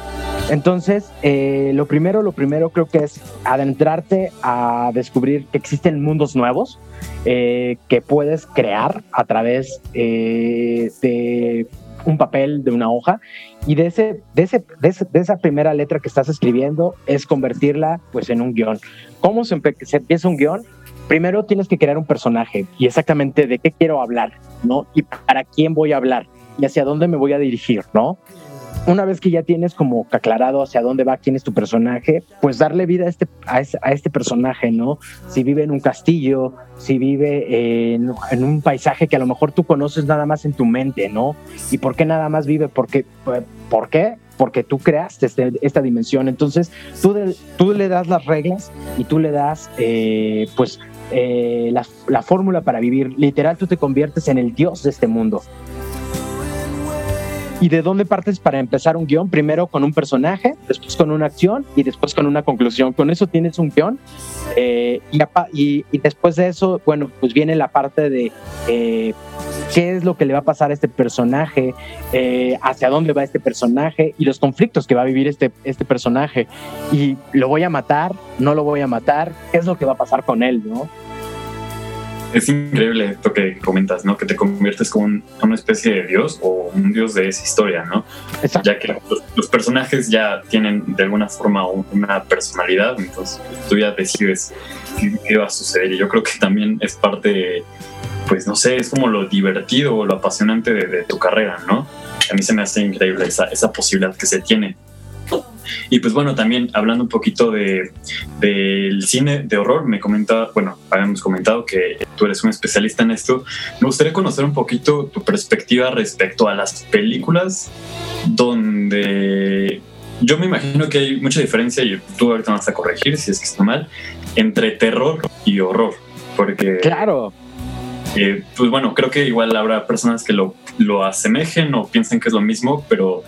entonces, eh, lo primero, lo primero creo que es adentrarte a descubrir que existen mundos nuevos eh, que puedes crear a través eh, de un papel, de una hoja, y de, ese, de, ese, de, esa primera letra que estás escribiendo es convertirla pues en un guion. ¿Cómo se, se empieza un guion? Primero tienes que crear un personaje y exactamente de qué quiero hablar, ¿no? Y para quién voy a hablar y hacia dónde me voy a dirigir, ¿no? una vez que ya tienes como aclarado hacia dónde va, quién es tu personaje, pues darle vida a este, a este, personaje, ¿no? Si vive en un castillo, si vive en, un paisaje que a lo mejor tú conoces nada más en tu mente, ¿no? ¿Y por qué nada más vive? Porque, ¿Por qué? Porque tú creaste este, esta dimensión. Entonces, tú, le das las reglas y tú le das, eh, pues, eh, la, la fórmula para vivir. Literal, tú te conviertes en el dios de este mundo. ¿Y de dónde partes para empezar un guion? Primero con un personaje, después con una acción y después con una conclusión. Con eso tienes un guion. Eh, y, y, después de eso, bueno, pues viene la parte de, eh, qué es lo que le va a pasar a este personaje, eh, hacia dónde va este personaje y los conflictos que va a vivir este, este personaje. Y lo voy a matar, no lo voy a matar, qué es lo que va a pasar con él, ¿no? Es increíble esto que comentas, ¿no? Que te conviertes como una especie de dios o un dios de esa historia, ¿no? Exacto. Ya que los, personajes ya tienen de alguna forma una personalidad, entonces tú ya decides qué, va a suceder. Y yo creo que también es parte, pues no sé, es como lo divertido o lo apasionante de, tu carrera, ¿no? A mí se me hace increíble esa, esa posibilidad que se tiene. Y pues bueno, también hablando un poquito de, del cine de horror, me comenta, bueno, habíamos comentado que tú eres un especialista en esto. Me gustaría conocer un poquito tu perspectiva respecto a las películas donde yo me imagino que hay mucha diferencia, y tú ahorita vas a corregir si es que está mal, entre terror y horror. Porque. Claro. Eh, pues bueno, creo que igual habrá personas que lo, lo asemejen o piensen que es lo mismo, pero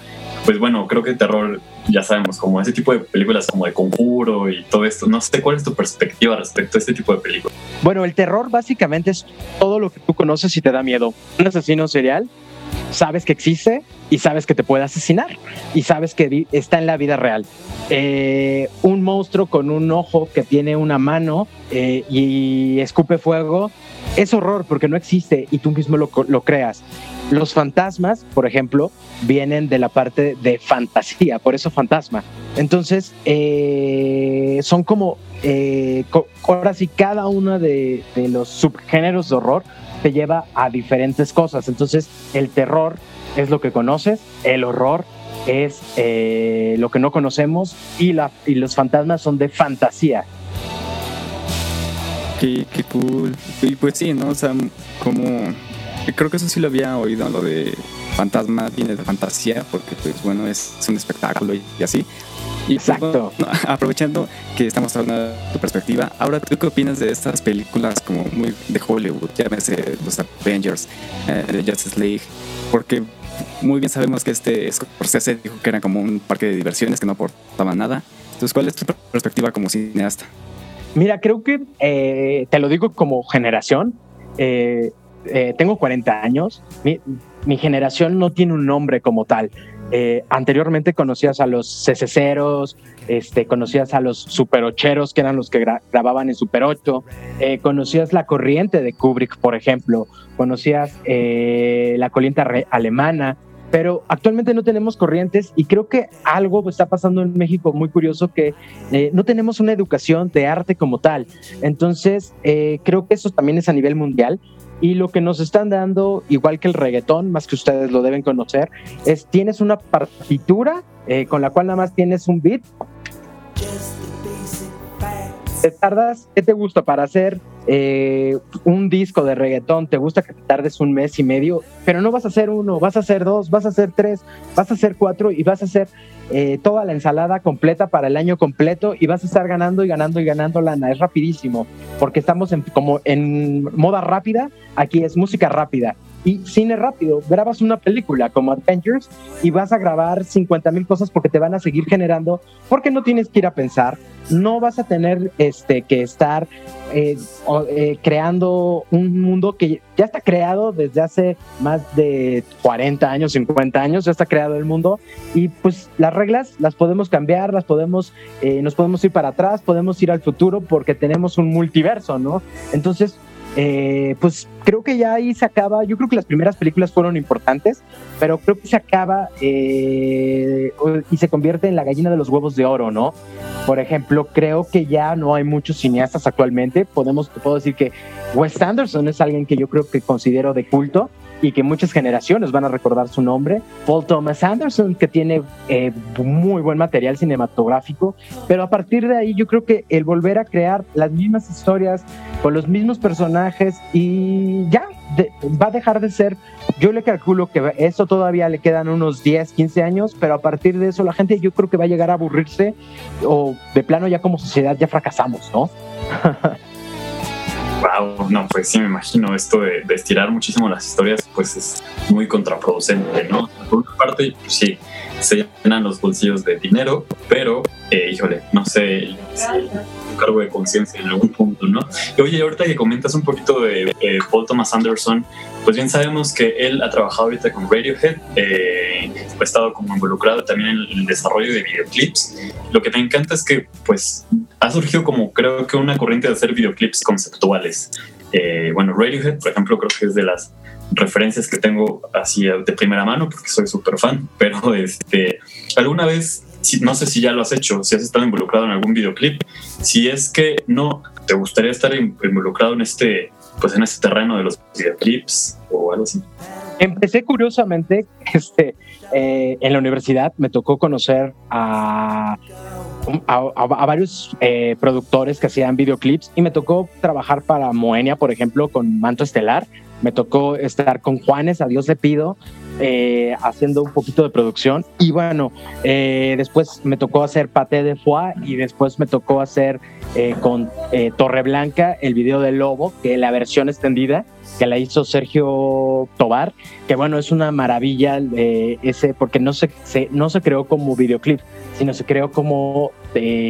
pues bueno, creo que terror, ya sabemos, como ese tipo de películas como de conjuro y todo esto. No sé cuál es tu perspectiva respecto a este tipo de películas. Bueno, el terror básicamente es todo lo que tú conoces y te da miedo. Un asesino serial, sabes que existe y sabes que te puede asesinar y sabes que está en la vida real. Eh, un monstruo con un ojo que tiene una mano eh, y escupe fuego es horror porque no existe y tú mismo lo, lo creas. Los fantasmas, por ejemplo, vienen de la parte de fantasía, por eso fantasma. Entonces, eh, son como, eh, ahora sí, cada uno de, los subgéneros de horror te lleva a diferentes cosas. Entonces, el terror es lo que conoces, el horror es eh, lo que no conocemos y, la, los fantasmas son de fantasía. Qué, qué cool. Y pues sí, ¿no? O sea, como Creo que eso sí lo había oído, lo de fantasma viene de fantasía, porque pues bueno, es, un espectáculo y, así. Y pues, Exacto. aprovechando que estamos hablando de tu perspectiva, ahora tú qué opinas de estas películas como muy de Hollywood, ya llámese los Avengers, eh, Justice League, porque muy bien sabemos que este Scorsese dijo que era como un parque de diversiones que no aportaba nada. Entonces, ¿cuál es tu perspectiva como cineasta? Mira, creo que eh, te lo digo como generación. Eh, eh, tengo 40 años, mi, generación no tiene un nombre como tal. Eh, anteriormente conocías a los CC0, este, conocías a los superocheros, que eran los que grababan en Super 8, eh, conocías la corriente de Kubrick, por ejemplo, conocías la corriente alemana, pero actualmente no tenemos corrientes y creo que algo está pasando en México muy curioso que no tenemos una educación de arte como tal. Entonces, creo que eso también es a nivel mundial. Y lo que nos están dando, igual que el reggaetón, más que ustedes lo deben conocer, es tienes una partitura eh, con la cual nada más tienes un beat. Te tardas, ¿qué te gusta para hacer eh, un disco de reggaetón? ¿Te gusta que te tardes un mes y medio? Pero no vas a hacer uno, vas a hacer dos, vas a hacer tres, vas a hacer cuatro y vas a hacer eh, toda la ensalada completa para el año completo y vas a estar ganando y ganando y ganando lana. Es rapidísimo, porque estamos en, como en moda rápida, aquí es música rápida. Y cine rápido, grabas una película como Adventures y vas a grabar 50 mil cosas porque te van a seguir generando, porque no tienes que ir a pensar, no vas a tener este, que estar eh, eh, creando un mundo que ya está creado desde hace más de 40 años, 50 años, ya está creado el mundo. Y pues las reglas las podemos cambiar, las podemos, eh, nos podemos ir para atrás, podemos ir al futuro porque tenemos un multiverso, ¿no? Entonces, eh, pues creo que ya ahí se acaba, yo creo que las primeras películas fueron importantes, pero creo que se acaba eh, y se convierte en la gallina de los huevos de oro, ¿no? Por ejemplo, creo que ya no hay muchos cineastas actualmente, podemos, puedo decir que Wes Anderson es alguien que yo creo que considero de culto, y que muchas generaciones van a recordar su nombre. Paul Thomas Anderson, que tiene eh, muy buen material cinematográfico, pero a partir de ahí yo creo que el volver a crear las mismas historias con los mismos personajes y ya va a dejar de ser, yo le calculo que eso todavía le quedan unos 10, 15 años, pero a partir de eso la gente yo creo que va a llegar a aburrirse o de plano ya como sociedad ya fracasamos, ¿no? Wow, no, pues sí, me imagino esto de, estirar muchísimo las historias, pues es muy contraproducente, ¿no? Por una parte, pues sí, se llenan los bolsillos de dinero, pero, eh, híjole, no sé cargo de conciencia en algún punto, ¿no? Y oye, ahorita que comentas un poquito de Paul Thomas Anderson, pues bien sabemos que él ha trabajado ahorita con Radiohead, eh, ha estado como involucrado también en el desarrollo de videoclips. Lo que me encanta es que pues ha surgido como creo que una corriente de hacer videoclips conceptuales. Eh, bueno, Radiohead, por ejemplo, creo que es de las referencias que tengo así de primera mano porque soy súper fan, pero este, alguna vez, no sé si ya lo has hecho, si has estado involucrado en algún videoclip, si es que no, te gustaría estar involucrado en este, pues en este terreno de los videoclips o algo así. Empecé curiosamente, este, eh, en la universidad me tocó conocer a a, varios eh, productores que hacían videoclips y me tocó trabajar para Moenia, por ejemplo, con Manto Estelar. Me tocó estar con Juanes, a Dios le pido, eh, haciendo un poquito de producción. Y bueno, eh, después me tocó hacer Paté de Foie y después me tocó hacer con Torre Blanca el video de Lobo, que la versión extendida que la hizo Sergio Tobar, que bueno, es una maravilla ese, porque no se, no se creó como videoclip, sino se creó como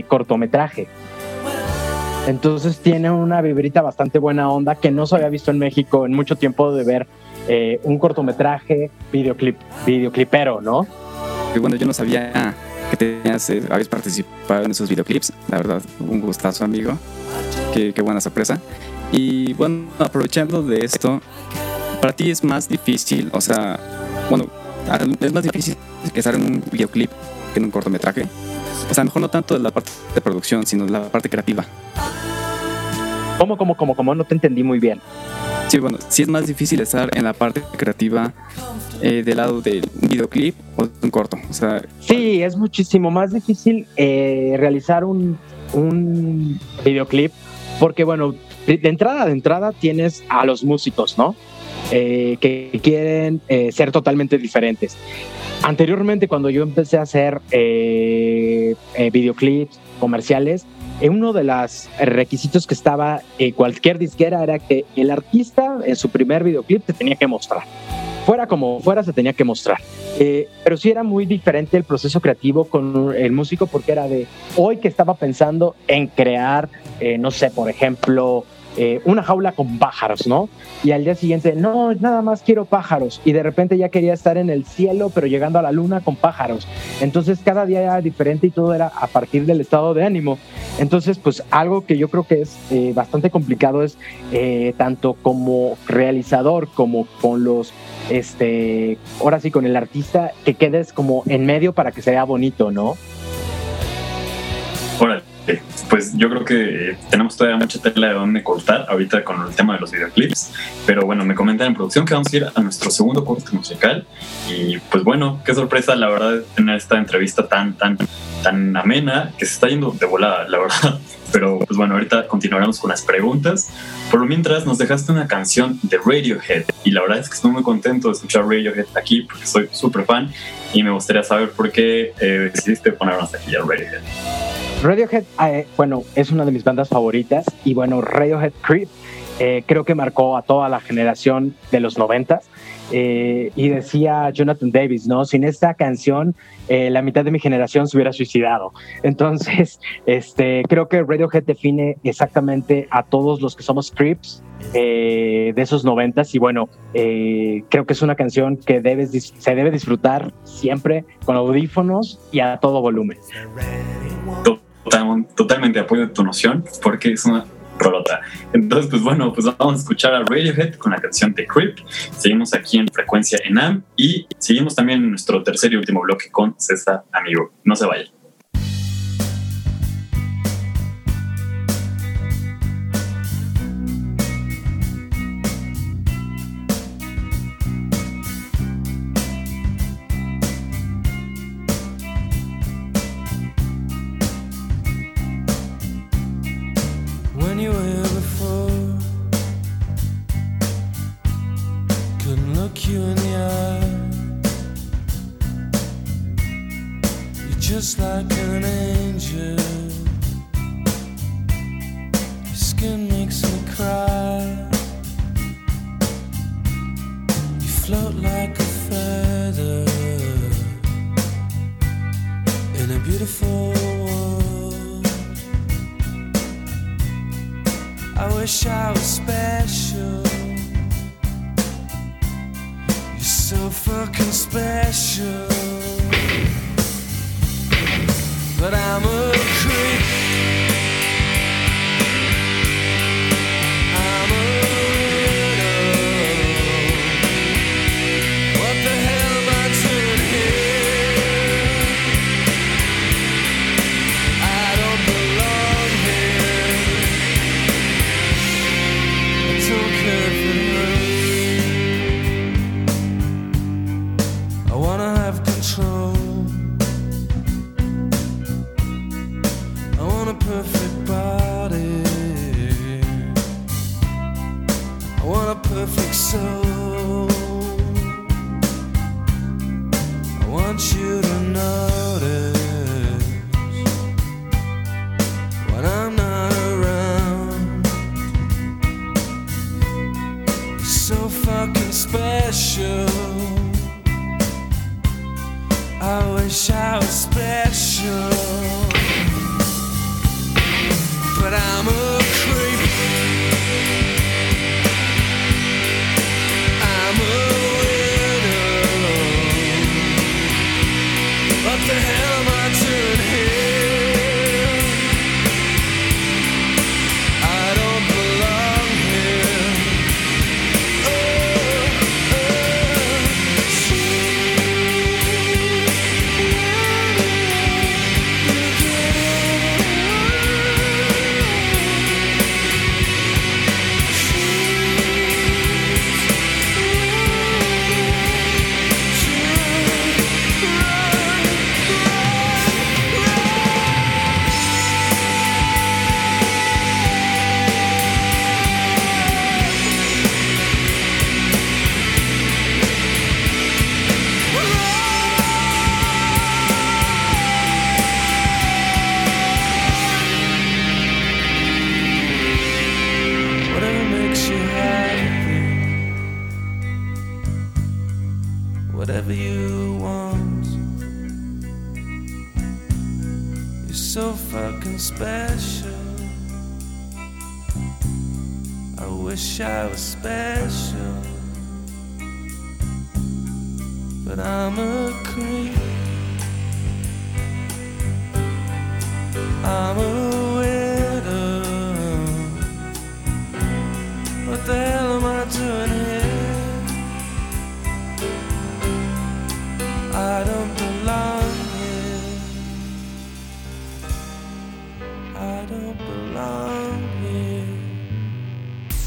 cortometraje. Entonces tiene una vibrita bastante buena onda que no se había visto en México en mucho tiempo de ver eh, un cortometraje videoclip, videoclipero, ¿no? Bueno, yo no sabía que tenías, eh, habías participado en esos videoclips. La verdad, un gustazo, amigo. Qué, qué buena sorpresa. Y bueno, aprovechando de esto, para ti es más difícil, o sea, bueno, es más difícil que estar en un videoclip en un cortometraje. O sea, mejor no tanto de la parte de producción, sino de la parte creativa. ¿Cómo, cómo, cómo, cómo? No te entendí muy bien. Sí, bueno, sí es más difícil estar en la parte creativa eh, del lado del videoclip o de un corto. O sea, sí, es muchísimo más difícil eh, realizar un, un videoclip porque, bueno, de entrada de entrada tienes a los músicos, ¿no? Eh, que quieren ser totalmente diferentes. Anteriormente, cuando yo empecé a hacer eh, eh, videoclips comerciales, eh, uno de los requisitos que estaba en cualquier disquera era que el artista en su primer videoclip te tenía que mostrar. Fuera como fuera, se tenía que mostrar. pero sí era muy diferente el proceso creativo con el músico porque era de hoy que estaba pensando en crear, no sé, por ejemplo, eh, una jaula con pájaros, ¿no? Y al día siguiente, no, nada más quiero pájaros. Y de repente ya quería estar en el cielo, pero llegando a la luna con pájaros. Entonces cada día era diferente y todo era a partir del estado de ánimo. Entonces, pues algo que yo creo que es eh, bastante complicado es eh, tanto como realizador como con los, este, ahora sí, con el artista, que quedes como en medio para que sea bonito, ¿no? Órale pues yo creo que tenemos todavía mucha tela de dónde cortar ahorita con el tema de los videoclips. Pero bueno, me comentan en producción que vamos a ir a nuestro segundo corte musical. Y pues bueno, qué sorpresa la verdad tener esta entrevista tan, tan, tan amena que se está yendo de volada, la verdad. Pero pues bueno, ahorita continuaremos con las preguntas. Por lo mientras, nos dejaste una canción de Radiohead. Y la verdad es que estoy muy contento de escuchar Radiohead aquí porque soy súper fan. Y me gustaría saber por qué eh, decidiste ponernos aquí a Radiohead. Radiohead, eh, bueno, es una de mis bandas favoritas y bueno, Radiohead Creep eh, creo que marcó a toda la generación de los noventas. Eh, y decía Jonathan Davis, ¿no? Sin esta canción, la mitad de mi generación se hubiera suicidado. Entonces, este, creo que Radiohead define exactamente a todos los que somos creeps de esos noventas. Y bueno, creo que es una canción que debes, se debe disfrutar siempre con audífonos y a todo volumen totalmente apoyo tu noción porque es una rolota. Entonces, pues bueno, pues vamos a escuchar a Radiohead con la canción The Creep. Seguimos aquí en Frecuencia ENAM y seguimos también en nuestro tercer y último bloque con César Amigo. No se vayan. just like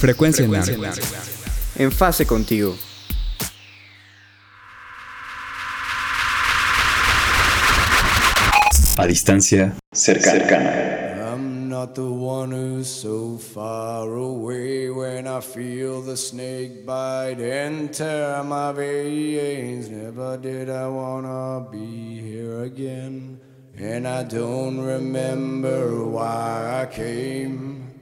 Frecuencia en En fase contigo. A distancia cercana. I'm not the one who's so far away when I feel the snake bite and tear my veins. Never did I wanna be here again, and I don't remember why I came.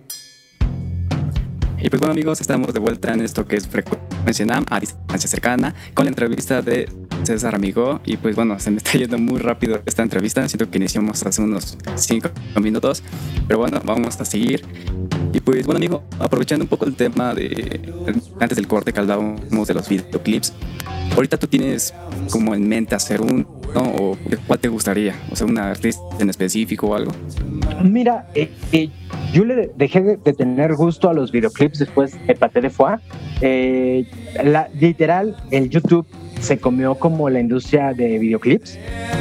Y pues bueno amigos, estamos de vuelta en esto que es Frecuencia NAM a distancia cercana con la entrevista de César Amigo y pues bueno, se me está yendo muy rápido esta entrevista, siento que iniciamos hace unos 5 minutos, pero bueno, vamos a seguir. Y pues bueno amigo, aprovechando un poco el tema de antes del corte que hablábamos de los videoclips, ahorita tú tienes como en mente hacer un, ¿no? O cuál te gustaría, o sea, un artista en específico o algo. Mira, eh, eh, yo le dejé de, de tener gusto a los videoclips después de Paté de Foie. Eh, la- literal, el YouTube se comió como la industria de videoclips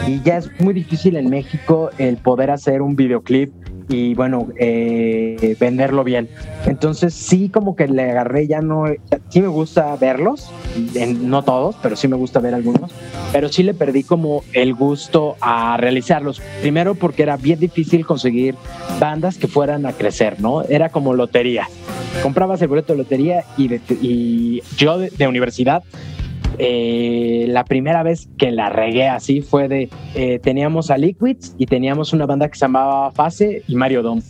y ya es muy difícil en México el poder hacer un videoclip y bueno, eh, venderlo bien. Entonces sí como que le agarré, ya no, sí me gusta verlos, en- no todos, pero sí me gusta ver algunos, pero sí le perdí como el gusto a realizarlos. Primero porque era bien difícil conseguir bandas que fueran a crecer, ¿no? Era como lotería. Comprabas el boleto de lotería y, de- y yo de, de universidad eh, la primera vez que la regué así fue de eh, teníamos a Liquids y teníamos una banda que se llamaba Fase y Mario Dom.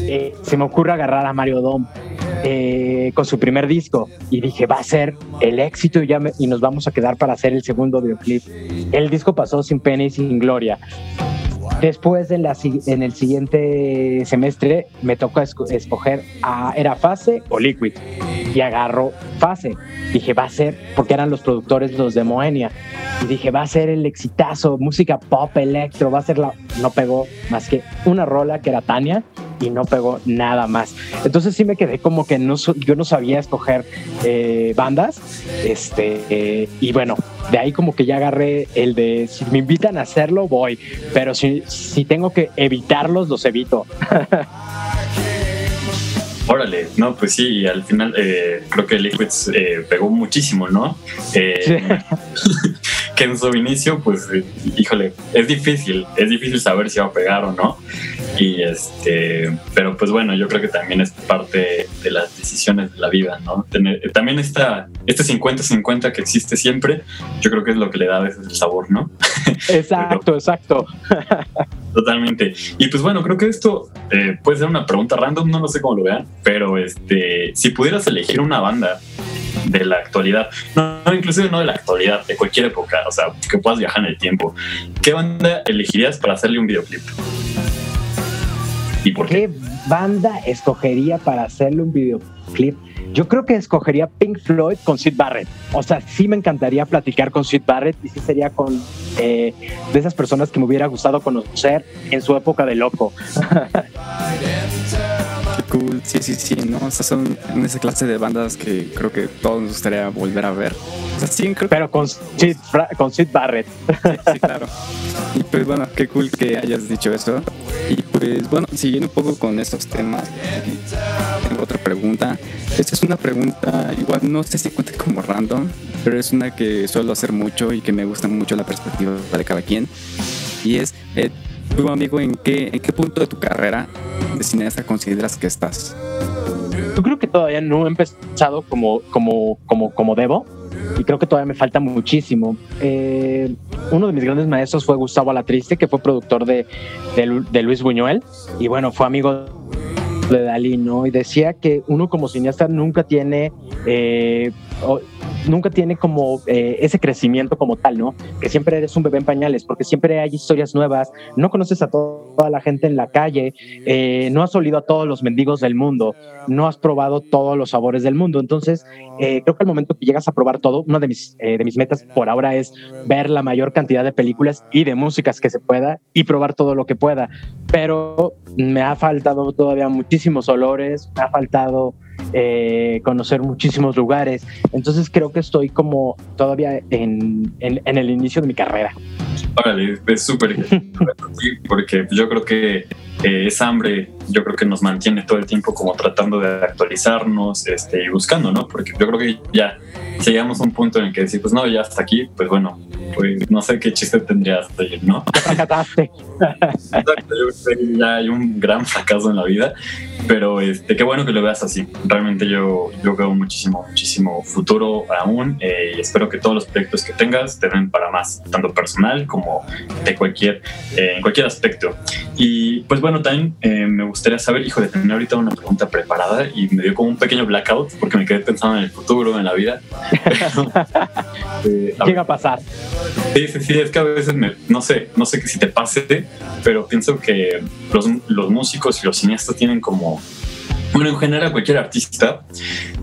Eh, se me ocurre agarrar a Mario Dom eh, con su primer disco y dije va a ser el éxito y, nos vamos a quedar para hacer el segundo videoclip. El disco pasó sin pena y sin gloria. Después en, la, en el siguiente semestre me tocó escoger era fase o liquid y agarro fase. Dije, va a ser, porque eran los productores los de Moenia. Y dije, va a ser el exitazo, música pop, electro, va a ser la... No pegó más que una rola que era Tania y no pegó nada más. Entonces sí me quedé como que no, yo no sabía escoger eh, bandas. Este, y bueno, de ahí como que ya agarré el de si me invitan a hacerlo, voy. Pero si, si tengo que evitarlos, los evito. Órale, no, pues sí, al final eh, creo que Liquids eh, pegó muchísimo, ¿no? Eh, que en su inicio, pues, híjole, es difícil, es difícil saber si va a pegar o no. Y este, pero pues bueno, yo creo que también es parte de las decisiones de la vida, ¿no? también esta, este 50-50 que existe siempre, yo creo que es lo que le da a veces el sabor, ¿no? Exacto, exacto. Totalmente. Y pues bueno, creo que esto eh, puede ser una pregunta random, no lo sé cómo lo vean, pero este, si pudieras elegir una banda de la actualidad, no, inclusive no de la actualidad, de cualquier época, o sea, que puedas viajar en el tiempo, ¿qué banda elegirías para hacerle un videoclip? ¿Y por qué? ¿Qué banda escogería para hacerle un videoclip? Yo creo que escogería Pink Floyd con Sid Barrett. O sea, sí me encantaría platicar con Sid Barrett y sí sería con eh, de esas personas que me hubiera gustado conocer en su época de loco. Cool, sí, sí, sí, ¿no? O sea, son en esa clase de bandas que creo que todos nos gustaría volver a ver. O sea, sí, Pero con Sid, con Sid Barrett. Sí, claro. Y pues bueno, qué cool que hayas dicho eso. Y pues bueno, siguiendo un poco con estos temas, tengo otra pregunta. Esta es una pregunta, igual no sé si cuenta como random, pero es una que suelo hacer mucho y que me gusta mucho la perspectiva de cada quien. Y es, tu amigo, ¿en qué, ¿en qué punto de tu carrera de cineasta consideras que estás? Yo creo que todavía no he empezado como, como, como, como debo y creo que todavía me falta muchísimo. Eh, uno de mis grandes maestros fue Gustavo Alatriste, que fue productor de, de, de Luis Buñuel y bueno, fue amigo de Dalí, ¿no? Y decía que uno como cineasta nunca tiene eh, nunca tiene como eh, ese crecimiento como tal, ¿no? Que siempre eres un bebé en pañales, porque siempre hay historias nuevas, no conoces a toda la gente en la calle, eh, no has olido a todos los mendigos del mundo, no has probado todos los sabores del mundo. Entonces, eh, creo que al momento que llegas a probar todo, una de mis, de mis metas por ahora es ver la mayor cantidad de películas y de músicas que se pueda y probar todo lo que pueda. Pero me ha faltado todavía muchísimos olores, me ha faltado eh, conocer muchísimos lugares. Entonces creo que estoy como todavía en, en, el inicio de mi carrera. Órale, es súper porque yo creo que eh, esa hambre yo creo que nos mantiene todo el tiempo como tratando de actualizarnos este, y buscando, ¿no? Porque yo creo que ya llegamos a un punto en el que decir, pues no, ya hasta aquí, pues bueno, pues no sé qué chiste tendría hasta ir, ¿no? Exacto, yo creo que ya hay un gran fracaso en la vida, pero este, qué bueno que lo veas así. Realmente yo, yo veo muchísimo, muchísimo futuro aún eh, y espero que todos los proyectos que tengas te den para más, tanto personal como de cualquier, eh, en cualquier aspecto. Y pues bueno, también eh, me gustaría saber, hijo, de tener ahorita una pregunta preparada y me dio como un pequeño blackout porque me quedé pensando en el futuro, en la vida. Llega a pasar. Sí, sí, sí, es que a veces me, no sé, no sé si te pase, pero pienso que los, los músicos y los cineastas tienen como bueno, en general cualquier artista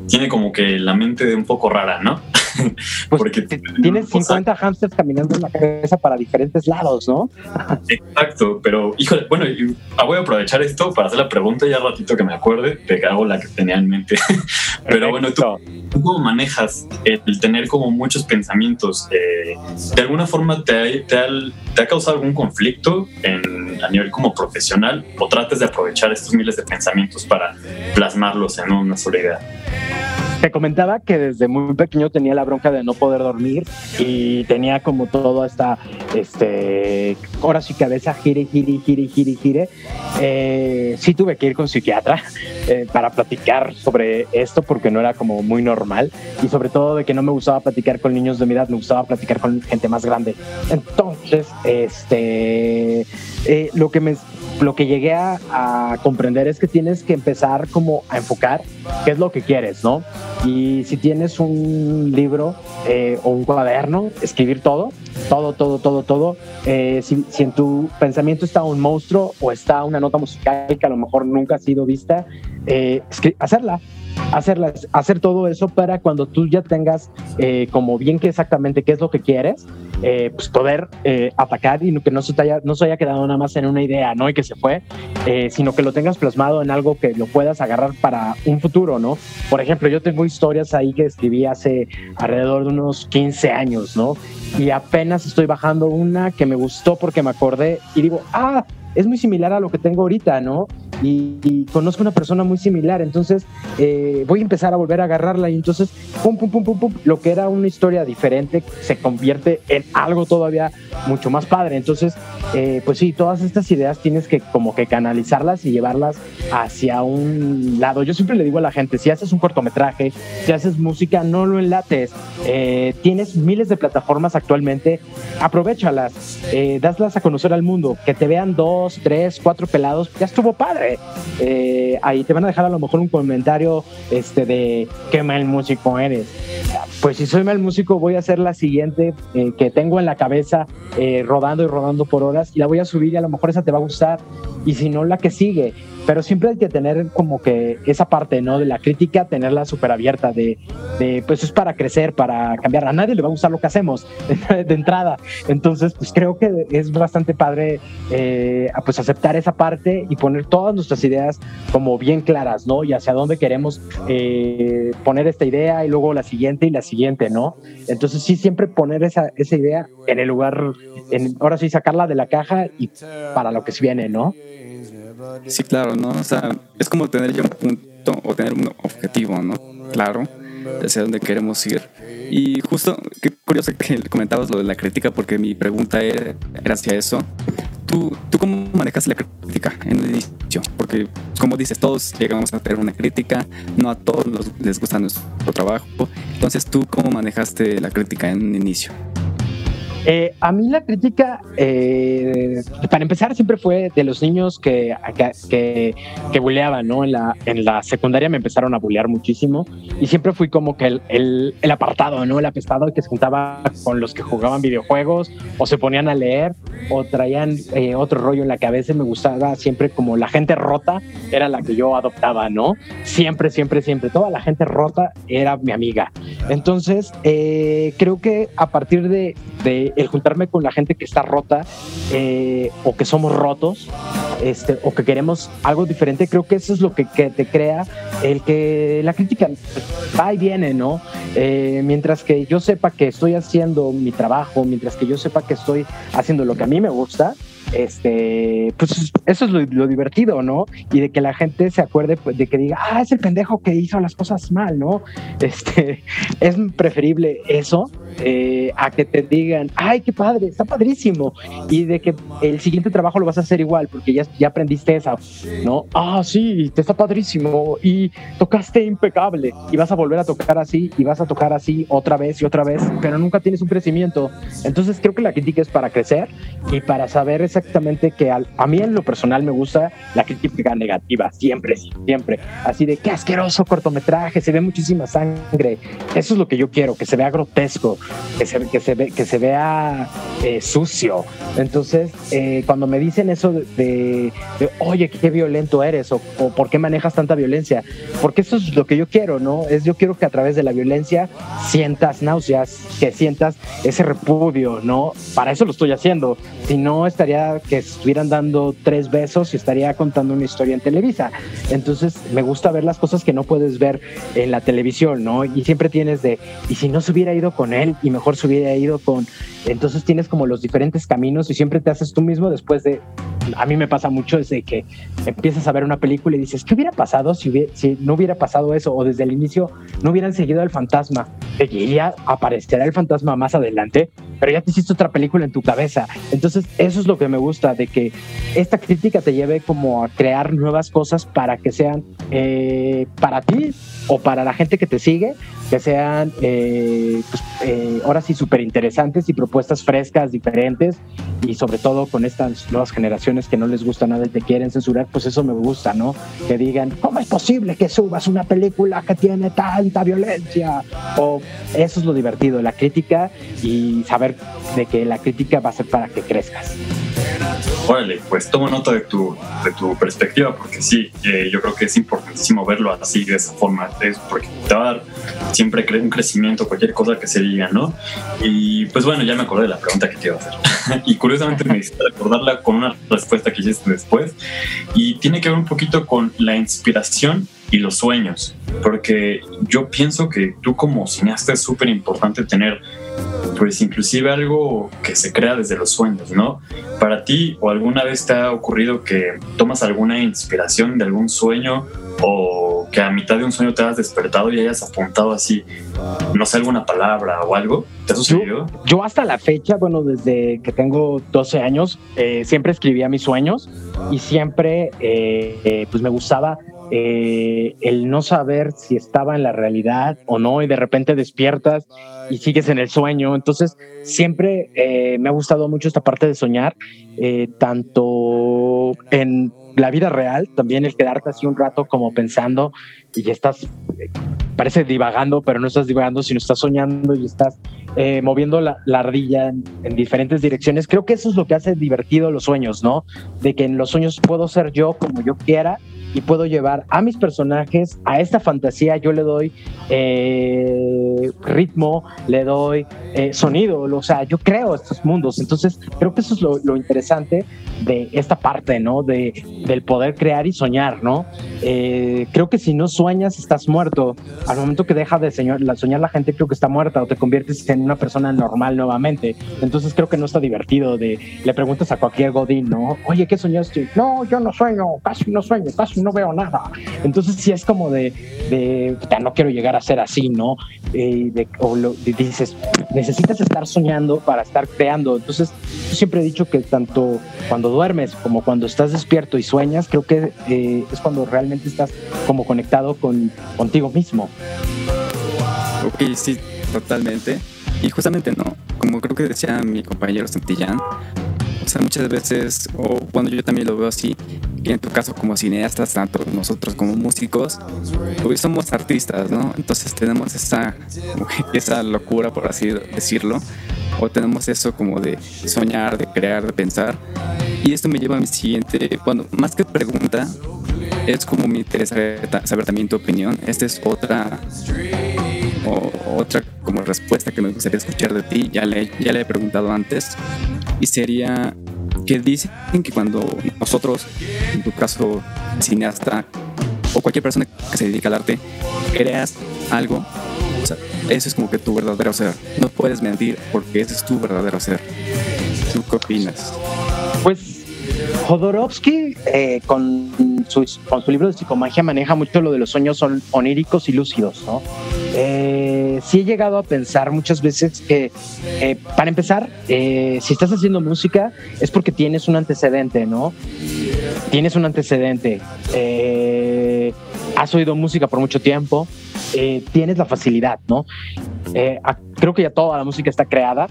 tiene como que la mente un poco rara, ¿no? Pues Porque tienes 50 hamsters caminando en la cabeza para diferentes lados, ¿no? Exacto, pero híjole, bueno, voy a aprovechar esto para hacer la pregunta ya ratito que me acuerde, te hago la que tenía en mente. pero bueno, ¿tú, cómo manejas el tener como muchos pensamientos? Eh, ¿De alguna forma te te ha, causado algún conflicto en, a nivel como profesional o trates de aprovechar estos miles de pensamientos para plasmarlos en una sola idea? Te comentaba que desde muy pequeño tenía la bronca de no poder dormir y tenía como toda esta, este, ahora sí cabeza gire, gire, gire, gire, gire. Eh, sí tuve que ir con psiquiatra eh, para platicar sobre esto porque no era como muy normal y sobre todo de que no me gustaba platicar con niños de mi edad, me gustaba platicar con gente más grande. Entonces, este, eh, lo que me lo que llegué a, comprender es que tienes que empezar como a enfocar qué es lo que quieres, ¿no? Y si tienes un libro eh, o un cuaderno, escribir todo, todo, todo, todo, todo. Eh, si, si, en tu pensamiento está un monstruo o está una nota musical que a lo mejor nunca ha sido vista, eh, hacerla, hacerla, hacer todo eso para cuando tú ya tengas eh, como bien que exactamente qué es lo que quieres, eh, pues poder eh, atacar y que no se, haya, no se haya quedado nada más en una idea, ¿no? Y que se fue, sino que lo tengas plasmado en algo que lo puedas agarrar para un futuro, ¿no? Por ejemplo, yo tengo historias ahí que escribí hace alrededor de unos 15 años, ¿no? Y apenas estoy bajando una que me gustó porque me acordé y digo, ah, es muy similar a lo que tengo ahorita, ¿no? Y, y conozco una persona muy similar, entonces eh, voy a empezar a volver a agarrarla y entonces, pum, pum, pum, pum, pum, lo que era una historia diferente se convierte en algo todavía mucho más padre. Entonces, eh, pues sí, todas estas ideas tienes que como que canalizarlas y llevarlas hacia un lado. Yo siempre le digo a la gente, si haces un cortometraje, si haces música, no lo enlates. Eh, tienes miles de plataformas actualmente, aprovechalas, daslas a conocer al mundo, que te vean dos, tres, cuatro pelados, ya estuvo padre. Eh, ahí te van a dejar a lo mejor un comentario este, de qué mal músico eres. Pues si soy mal músico, voy a hacer la siguiente eh, que tengo en la cabeza, eh, rodando y rodando por horas, y la voy a subir y a lo mejor esa te va a gustar, y si no, la que sigue. Pero siempre hay que tener como que esa parte, ¿no? De la crítica, tenerla súper abierta, de, de, pues es para crecer, para cambiar. A nadie le va a gustar lo que hacemos de entrada. Entonces, pues creo que es bastante padre, eh, pues aceptar esa parte y poner todas nuestras ideas como bien claras, ¿no? Y hacia dónde queremos eh, poner esta idea y luego la siguiente y la siguiente, ¿no? Entonces, sí, siempre poner esa, esa idea en el lugar, en, ahora sí, sacarla de la caja y para lo que viene, ¿no? Sí, claro, ¿no? O sea, es como tener ya un punto o tener un objetivo, ¿no? Claro, hacia dónde queremos ir. Y justo, qué curioso que comentabas lo de la crítica, porque mi pregunta era, hacia eso. ¿Tú, ¿Tú cómo manejas la crítica en el inicio? Porque, como dices, todos llegamos a tener una crítica, no a todos los, les gusta nuestro trabajo. Entonces, ¿tú cómo manejaste la crítica en el inicio? Eh, a mí la crítica, eh, para empezar, siempre fue de los niños que, que, que buleaban, ¿no? En la, en la secundaria me empezaron a bulear muchísimo y siempre fui como que el, el, apartado, ¿no? El apestado que se juntaba con los que jugaban videojuegos o se ponían a leer o traían eh, otro rollo en la que a veces me gustaba siempre como la gente rota era la que yo adoptaba, ¿no? Siempre, siempre, siempre. Toda la gente rota era mi amiga. Entonces, creo que a partir de el juntarme con la gente que está rota eh, o que somos rotos este, o que queremos algo diferente, creo que eso es lo que, te crea el que la crítica va y viene, ¿no? Eh, mientras que yo sepa que estoy haciendo mi trabajo, mientras que yo sepa que estoy haciendo lo que a mí me gusta, este, pues eso es lo, lo, divertido, ¿no? Y de que la gente se acuerde pues, de que diga, ah, es el pendejo que hizo las cosas mal, ¿no? Este, es preferible eso eh, a que te digan, ay, qué padre, está padrísimo. Y de que el siguiente trabajo lo vas a hacer igual, porque ya, ya aprendiste esa, ¿no? Ah, sí, te está padrísimo. Y tocaste impecable. Y vas a volver a tocar así, y vas a tocar así otra vez y otra vez, pero nunca tienes un crecimiento. Entonces creo que la crítica es para crecer y para saber exactamente que al, a mí en lo personal me gusta la crítica negativa, siempre, siempre. Así de qué asqueroso cortometraje, se ve muchísima sangre. Eso es lo que yo quiero, que se vea grotesco, que se, que se, ve, que se vea eh, sucio. Entonces, eh, cuando me dicen eso de, de, de oye, qué violento eres o, o, por qué manejas tanta violencia, porque eso es lo que yo quiero, ¿no? Es yo quiero que a través de la violencia sientas náuseas, que sientas ese repudio, ¿no? Para eso lo estoy haciendo. Si no, estaría que estuvieran dando tres besos y estaría contando una historia en Televisa. Entonces, me gusta ver las cosas que no puedes ver en la televisión, ¿no? Y siempre tienes de, y si no se hubiera ido con él, y mejor se hubiera ido con... Entonces tienes como los diferentes caminos y siempre te haces tú mismo después de... A mí me pasa mucho desde que empiezas a ver una película y dices, ¿qué hubiera pasado si, hubiera, si no hubiera pasado eso? O desde el inicio no hubieran seguido al fantasma. Seguiría, aparecerá el fantasma más adelante, pero ya te hiciste otra película en tu cabeza. Entonces eso es lo que me gusta, de que esta crítica te lleve como a crear nuevas cosas para que sean eh, para ti o para la gente que te sigue, que sean eh, pues, eh, ahora sí súper interesantes y propuestas frescas, diferentes y sobre todo con estas nuevas generaciones que no les gusta nada y te quieren censurar, pues eso me gusta, ¿no? Que digan, ¿cómo es posible que subas una película que tiene tanta violencia? O eso es lo divertido, la crítica y saber de que la crítica va a ser para que crezcas. Órale, pues tomo nota de tu, de tu perspectiva, porque sí, eh, yo creo que es importantísimo verlo así, de esa forma, es porque te va a dar siempre un crecimiento, cualquier cosa que se diga, ¿no? Y pues bueno, ya me acordé de la pregunta que te iba a hacer. y curiosamente me hiciste recordarla con una respuesta que hiciste después, y tiene que ver un poquito con la inspiración y los sueños, porque yo pienso que tú como cineasta es súper importante tener pues inclusive algo que se crea desde los sueños, ¿no? Para ti o alguna vez te ha ocurrido que tomas alguna inspiración de algún sueño o que a mitad de un sueño te has despertado y hayas apuntado así, no sé, alguna palabra o algo? ¿Te ha sucedido? Yo, hasta la fecha, bueno, desde que tengo 12 años, eh, siempre escribía mis sueños y siempre eh, eh, pues me gustaba eh, el no saber si estaba en la realidad o no y de repente despiertas y sigues en el sueño. Entonces, siempre eh, me ha gustado mucho esta parte de soñar, eh, tanto en la vida real, también el quedarte así un rato como pensando y estás, parece divagando, pero no estás divagando, sino estás soñando y estás moviendo la, ardilla en, en, diferentes direcciones. Creo que eso es lo que hace divertido los sueños, ¿no? De que en los sueños puedo ser yo como yo quiera y puedo llevar a mis personajes a esta fantasía. Yo le doy eh, ritmo, le doy eh, sonido, o sea, yo creo estos mundos. Entonces, creo que eso es lo, interesante de esta parte, ¿no? De, del poder crear y soñar, ¿no? Eh, creo que si no sueñas, estás muerto. Al momento que deja de soñar la gente, creo que está muerta o te conviertes en una persona normal nuevamente. Entonces, creo que no está divertido de le preguntas a cualquier godín, ¿no? Oye, ¿qué soñaste? No, yo no sueño, casi no sueño, casi no veo nada. Entonces sí es como de, de no quiero llegar a ser así, ¿no? Eh, de, o lo, dices, necesitas estar soñando para estar creando. Entonces yo siempre he dicho que tanto cuando duermes como cuando estás despierto y sueñas, creo que eh, es cuando realmente estás como conectado con, contigo mismo. Ok, sí, totalmente. Y justamente no, como creo que decía mi compañero Santillán, o sea, muchas veces, o bueno, yo también lo veo así, que en tu caso como cineastas, tanto nosotros como músicos, pues somos artistas, ¿no? Entonces tenemos esa, esa locura, por así decirlo, o tenemos eso como de soñar, de crear, de pensar. Y esto me lleva a mi siguiente, bueno, más que pregunta, es como me interesa saber, también tu opinión. Esta es otra otra como respuesta que me gustaría escuchar de ti, ya le, ya le he preguntado antes, y sería que dicen que cuando nosotros, en tu caso cineasta o cualquier persona que se dedica al arte, creas algo, o sea, eso es como que tu verdadero ser. No puedes mentir porque ese es tu verdadero ser. ¿Tú qué opinas? Pues Jodorowsky eh, con, su, libro de psicomagia maneja mucho lo de los sueños oníricos y lúcidos, ¿no? Eh, sí he llegado a pensar muchas veces que, eh, para empezar, si estás haciendo música es porque tienes un antecedente, ¿no? Tienes un antecedente. has oído música por mucho tiempo, tienes la facilidad, ¿no? creo que ya toda la música está creada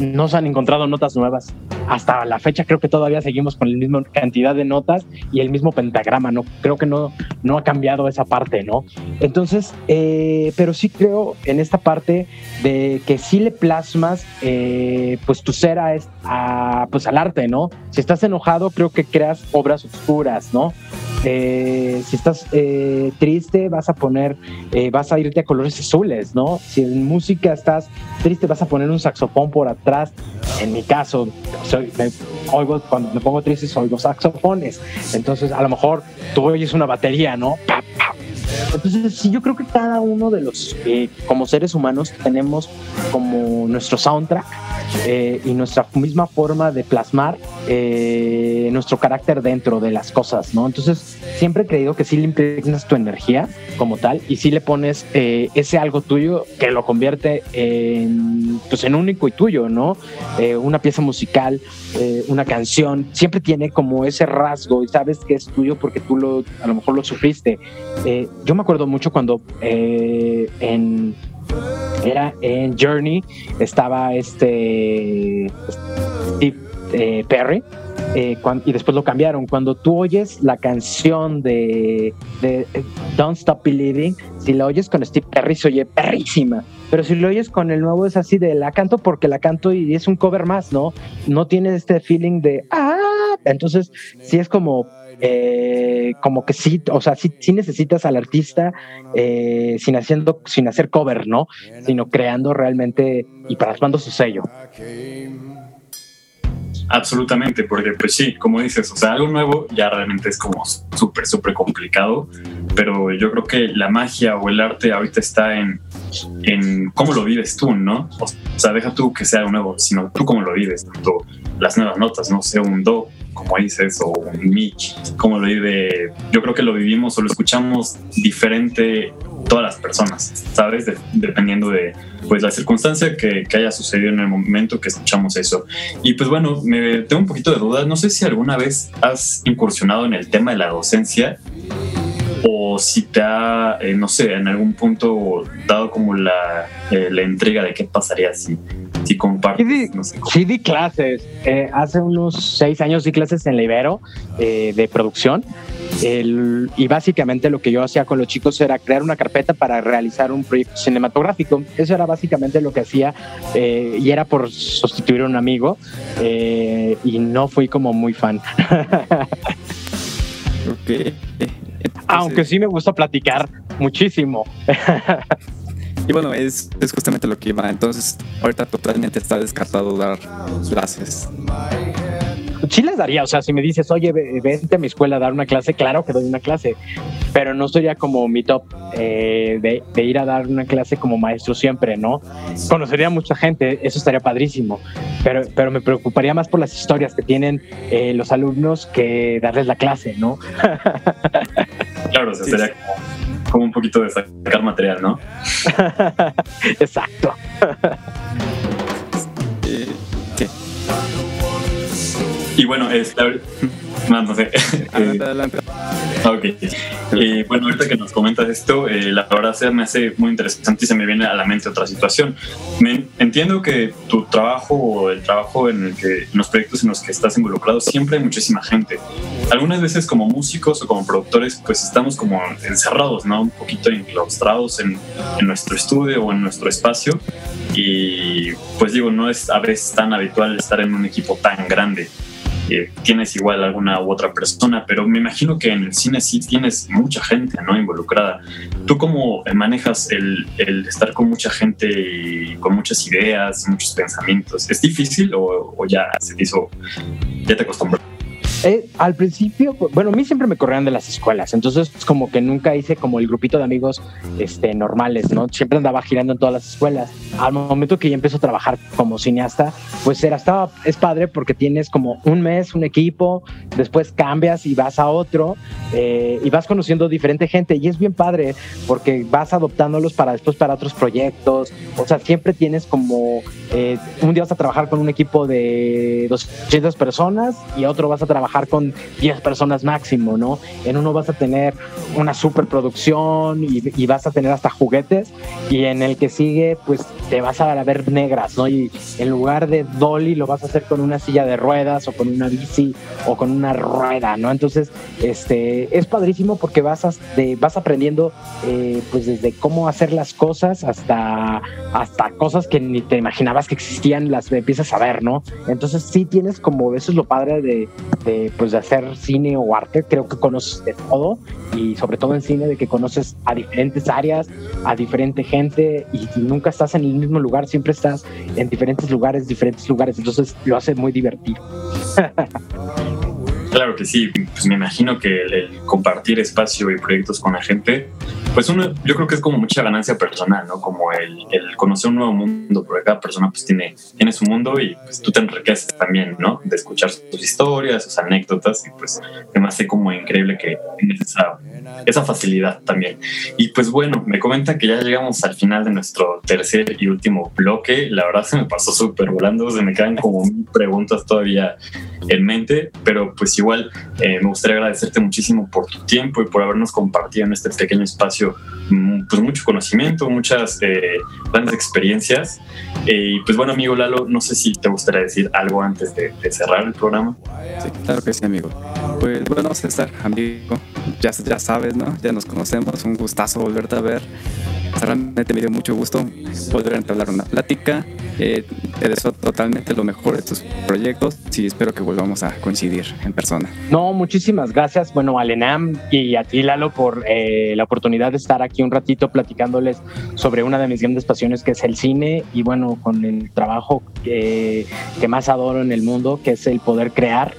no se han encontrado notas nuevas. Hasta la fecha creo que todavía seguimos con la misma cantidad de notas y el mismo pentagrama, ¿no? Creo que no, no ha cambiado esa parte, ¿no? Entonces, eh, pero sí creo en esta parte de que sí le plasmas eh, pues tu ser a, pues al arte, ¿no? Si estás enojado, creo que creas obras oscuras, ¿no? Eh, si estás triste, vas a poner, vas a irte a colores azules, ¿no? Si en música estás triste, vas a poner un saxofón por atrás. En mi caso, soy, me, oigo, cuando me pongo triste, oigo saxofones. Entonces, a lo mejor tú oyes una batería, ¿no? Entonces, sí, yo creo que cada uno de los, eh, como seres humanos, tenemos como nuestro soundtrack eh, y nuestra misma forma de plasmar eh, nuestro carácter dentro de las cosas, ¿no? Entonces, siempre he creído que sí le impregnas tu energía como tal y sí le pones eh, ese algo tuyo que lo convierte en, pues, en único y tuyo, ¿no? Eh, una pieza musical, una canción, siempre tiene como ese rasgo y sabes que es tuyo porque tú lo, a lo mejor lo sufriste. yo me acuerdo mucho cuando en era en Journey, estaba este Steve eh, Perry. Eh, y después lo cambiaron. Cuando tú oyes la canción de, de, Don't Stop Believing, si la oyes con Steve Perry se oye perrísima, pero si lo oyes con el nuevo es así de la canto porque la canto y es un cover más, ¿no? No tiene este feeling de ah, entonces sí es como eh, como que sí, o sea, sí, necesitas al artista eh, sin haciendo, sin hacer cover, ¿no? Sino creando realmente y plasmando su sello. Absolutamente, porque pues sí, como dices, o sea, algo nuevo ya realmente es como súper, súper complicado, pero yo creo que la magia o el arte ahorita está en, en cómo lo vives tú, ¿no? O sea, deja tú que sea algo nuevo, sino tú cómo lo vives, tanto las nuevas notas, no sé, un do, como dices, o un mi, cómo lo vive, yo creo que lo vivimos o lo escuchamos diferente todas las personas, ¿sabes? dependiendo de pues la circunstancia que, que, haya sucedido en el momento que escuchamos eso. Y pues bueno, me tengo un poquito de dudas. No sé si alguna vez has incursionado en el tema de la docencia o si te ha, eh, no sé, en algún punto dado como la, eh, la entrega de qué pasaría si, si compartes. Sí di, clases. Eh, hace unos seis años di clases en la Ibero de producción. y básicamente lo que yo hacía con los chicos era crear una carpeta para realizar un proyecto cinematográfico. Eso era básicamente lo que hacía y era por sustituir a un amigo y no fui como muy fan. ok. Aunque sí me gusta platicar muchísimo. y bueno, es, es justamente lo que iba. Entonces, ahorita totalmente está descartado dar clases sí les daría, o sea, si me dices, oye, vente a mi escuela a dar una clase, claro que doy una clase, pero no sería como mi top eh, de, ir a dar una clase como maestro siempre, ¿no? Conocería a mucha gente, eso estaría padrísimo, pero, pero me preocuparía más por las historias que tienen eh, los alumnos que darles la clase, ¿no? claro, o sea, sería como, un poquito de sacar material, ¿no? Exacto. Y bueno, este, no, no sé. Adelante, adelante. Ok. Y bueno, ahorita que nos comentas esto, eh, la verdad se me hace muy interesante y se me viene a la mente otra situación. Me, entiendo que tu trabajo o el trabajo en el que, en los proyectos en los que estás involucrado, siempre hay muchísima gente. Algunas veces como músicos o como productores, pues estamos como encerrados, ¿no? Un poquito enclaustrados en, en nuestro estudio o en nuestro espacio. Y pues digo, no es a veces tan habitual estar en un equipo tan grande tienes igual alguna u otra persona, pero me imagino que en el cine sí tienes mucha gente ¿no? involucrada. ¿Tú cómo manejas el, estar con mucha gente y con muchas ideas, muchos pensamientos? ¿Es difícil o, o ya se te hizo, ya te acostumbraste? Eh, al principio, bueno, a mí siempre me corrían de las escuelas, entonces como que nunca hice como el grupito de amigos este, normales, ¿no? Siempre andaba girando en todas las escuelas. Al momento que ya empiezo a trabajar como cineasta, pues era, estaba, es padre porque tienes como un mes, un equipo, después cambias y vas a otro eh, y vas conociendo diferente gente y es bien padre porque vas adoptándolos para después para otros proyectos, o sea, siempre tienes como, eh, un día vas a trabajar con un equipo de 200 personas y otro vas a trabajar con 10 personas máximo, ¿no? En uno vas a tener una superproducción y, y vas a tener hasta juguetes y en el que sigue pues te vas a ver negras, ¿no? Y en lugar de dolly lo vas a hacer con una silla de ruedas o con una bici o con una rueda, ¿no? Entonces, este, es padrísimo porque vas, a, de, vas aprendiendo eh, pues desde cómo hacer las cosas hasta, hasta cosas que ni te imaginabas que existían, las empiezas a ver, ¿no? Entonces sí tienes como, eso es lo padre de, pues de hacer cine o arte, creo que conoces de todo y sobre todo en cine de que conoces a diferentes áreas, a diferente gente y nunca estás en el mismo lugar, siempre estás en diferentes lugares, diferentes lugares, entonces lo hace muy divertido. Claro que sí, pues me imagino que el, compartir espacio y proyectos con la gente pues uno, yo creo que es como mucha ganancia personal, ¿no? Como el, el, conocer un nuevo mundo, porque cada persona pues tiene, tiene su mundo y pues tú te enriqueces también, ¿no? De escuchar sus historias, sus anécdotas y pues me hace como increíble que tienes esa, esa facilidad también. Y pues bueno, me comenta que ya llegamos al final de nuestro tercer y último bloque. La verdad se me pasó súper volando, se me quedan como preguntas todavía en mente, pero pues igual eh, me gustaría agradecerte muchísimo por tu tiempo y por habernos compartido en este pequeño espacio mm, pues mucho conocimiento, muchas eh, grandes experiencias. Eh, y pues bueno, amigo Lalo, no sé si te gustaría decir algo antes de, cerrar el programa. Sí, claro que sí, amigo. Pues bueno, César, amigo, ya, ya sabes, ¿no? Ya nos conocemos, un gustazo volverte a ver realmente me dio mucho gusto poder entablar una plática. Eh, te deseo totalmente lo mejor de tus proyectos y espero que volvamos a coincidir en persona. No, muchísimas gracias, bueno, a Lenam y a ti, Lalo, por eh, la oportunidad de estar aquí un ratito platicándoles sobre una de mis grandes pasiones que es el cine y bueno, con el trabajo que, que más adoro en el mundo, que es el poder crear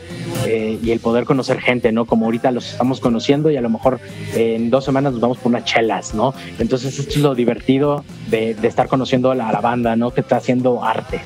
eh, y el poder conocer gente, ¿no? Como ahorita los estamos conociendo y a lo mejor en dos semanas nos vamos por unas chelas, ¿no? Entonces esto es lo divertido de, estar conociendo a la, banda, ¿no? Que está haciendo arte.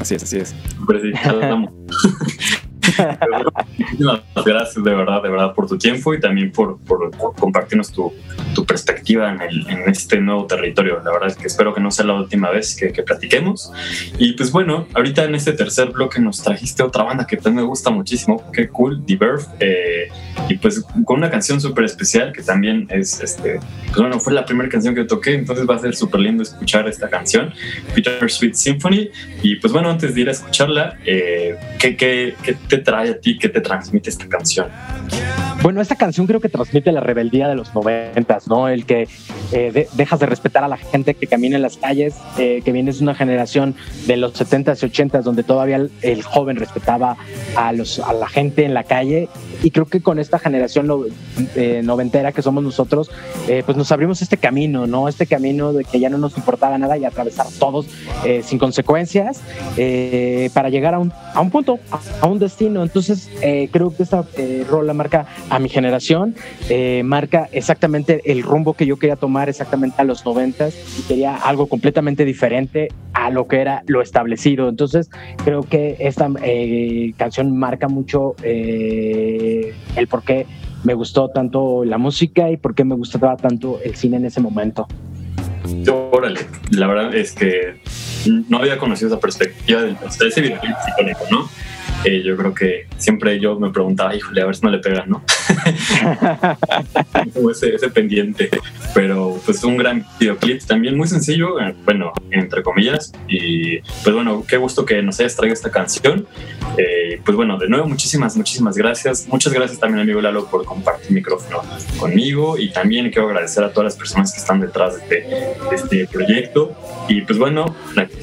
Así es, así es. Muchísimas gracias de verdad, de verdad por tu tiempo y también por, por, compartirnos tu, tu perspectiva en, el, en, este nuevo territorio. La verdad es que espero que no sea la última vez que, que platiquemos. Y pues bueno, ahorita en este tercer bloque nos trajiste otra banda que también me gusta muchísimo, qué cool, The Birth, eh, y pues con una canción súper especial que también es, este, pues bueno, fue la primera canción que toqué, entonces va a ser súper lindo escuchar esta canción, Peter Sweet Symphony. Y pues bueno, antes de ir a escucharla, eh, ¿qué, qué, qué te trae a ti? ¿Qué te transmite esta canción? Bueno, esta canción creo que transmite la rebeldía de los noventas, ¿no? El que eh, dejas de respetar a la gente que camina en las calles, eh, que vienes de una generación de los setentas y ochentas donde todavía el, joven respetaba a, los, a la gente en la calle. Y creo que con esta generación eh, noventera que somos nosotros, pues nos abrimos este camino, ¿no? Este camino de que ya no nos importaba nada y atravesar todos sin consecuencias para llegar a un, a un punto, a, un destino. Entonces, creo que esta rola marca a mi generación, eh, marca exactamente el rumbo que yo quería tomar exactamente a los noventas y quería algo completamente diferente a lo que era lo establecido. Entonces creo que esta eh, canción marca mucho eh, el por qué me gustó tanto la música y por qué me gustaba tanto el cine en ese momento. Órale, la verdad es que no había conocido esa perspectiva del videoclip psicónico, ¿no? Yo creo que siempre yo me preguntaba, híjole, a ver si no le pegan, ¿no? Como ese, ese, pendiente. Pero pues un gran videoclip también muy sencillo, eh, bueno, entre comillas. Y pues bueno, qué gusto que nos hayas traído esta canción. Eh, pues bueno, de nuevo, muchísimas, muchísimas gracias. Muchas gracias también, amigo Lalo, por compartir micrófono conmigo. Y también quiero agradecer a todas las personas que están detrás de este, de este proyecto. Y pues bueno,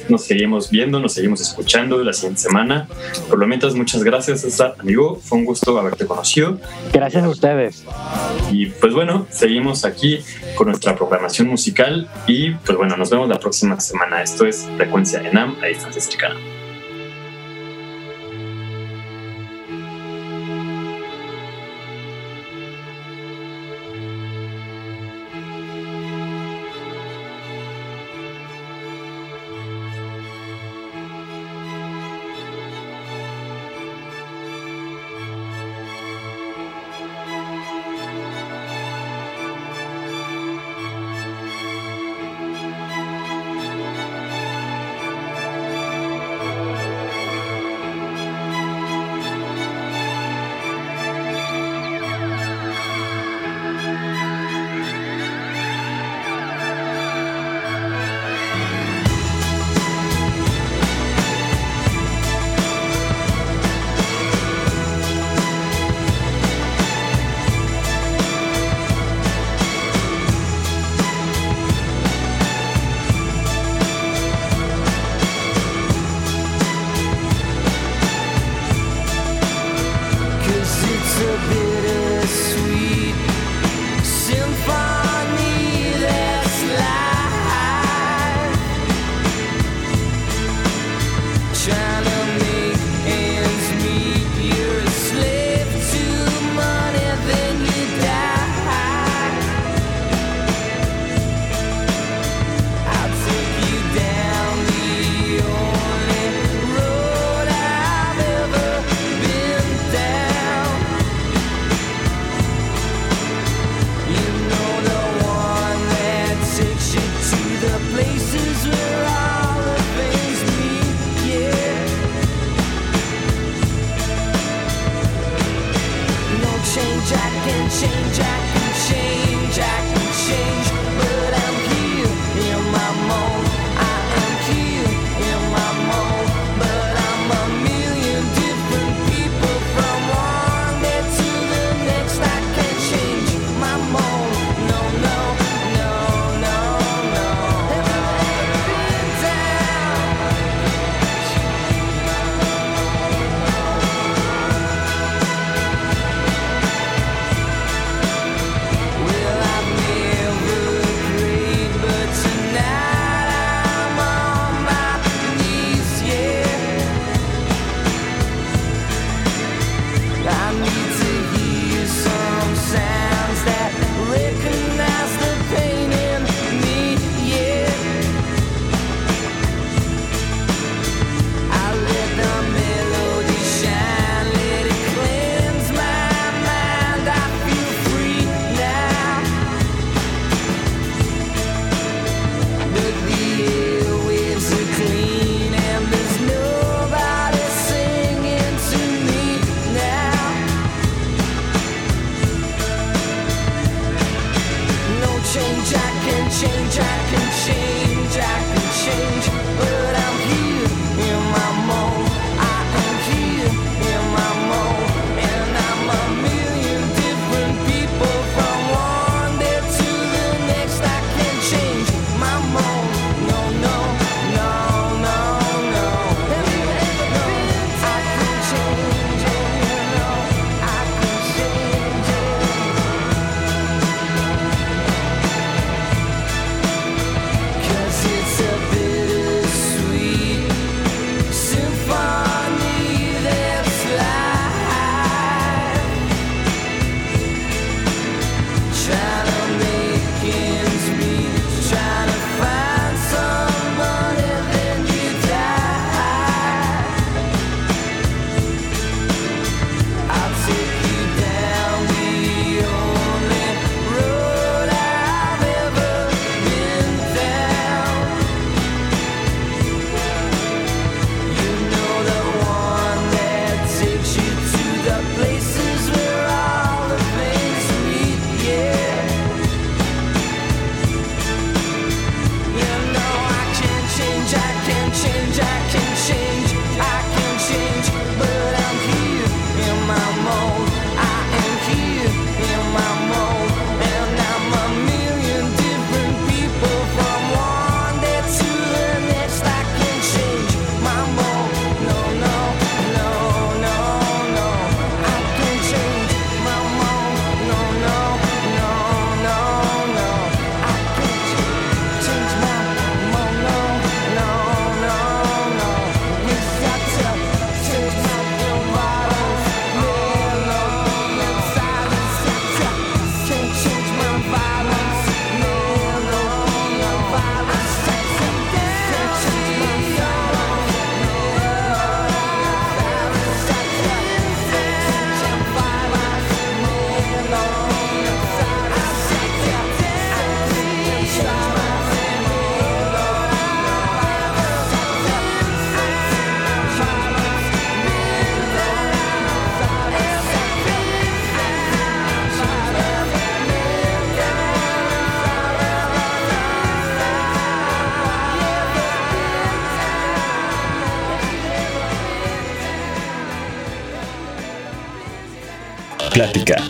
nos seguimos viendo, nos seguimos escuchando la siguiente semana. Por lo menos, muchas gracias, César, amigo. Fue un gusto haberte conocido. Gracias a ustedes. Y pues bueno, seguimos aquí con nuestra programación musical y pues bueno, nos vemos la próxima semana. Esto es Frecuencia ENAM a distancia cercana. could be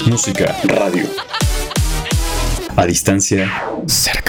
Música, radio. A distancia cercana.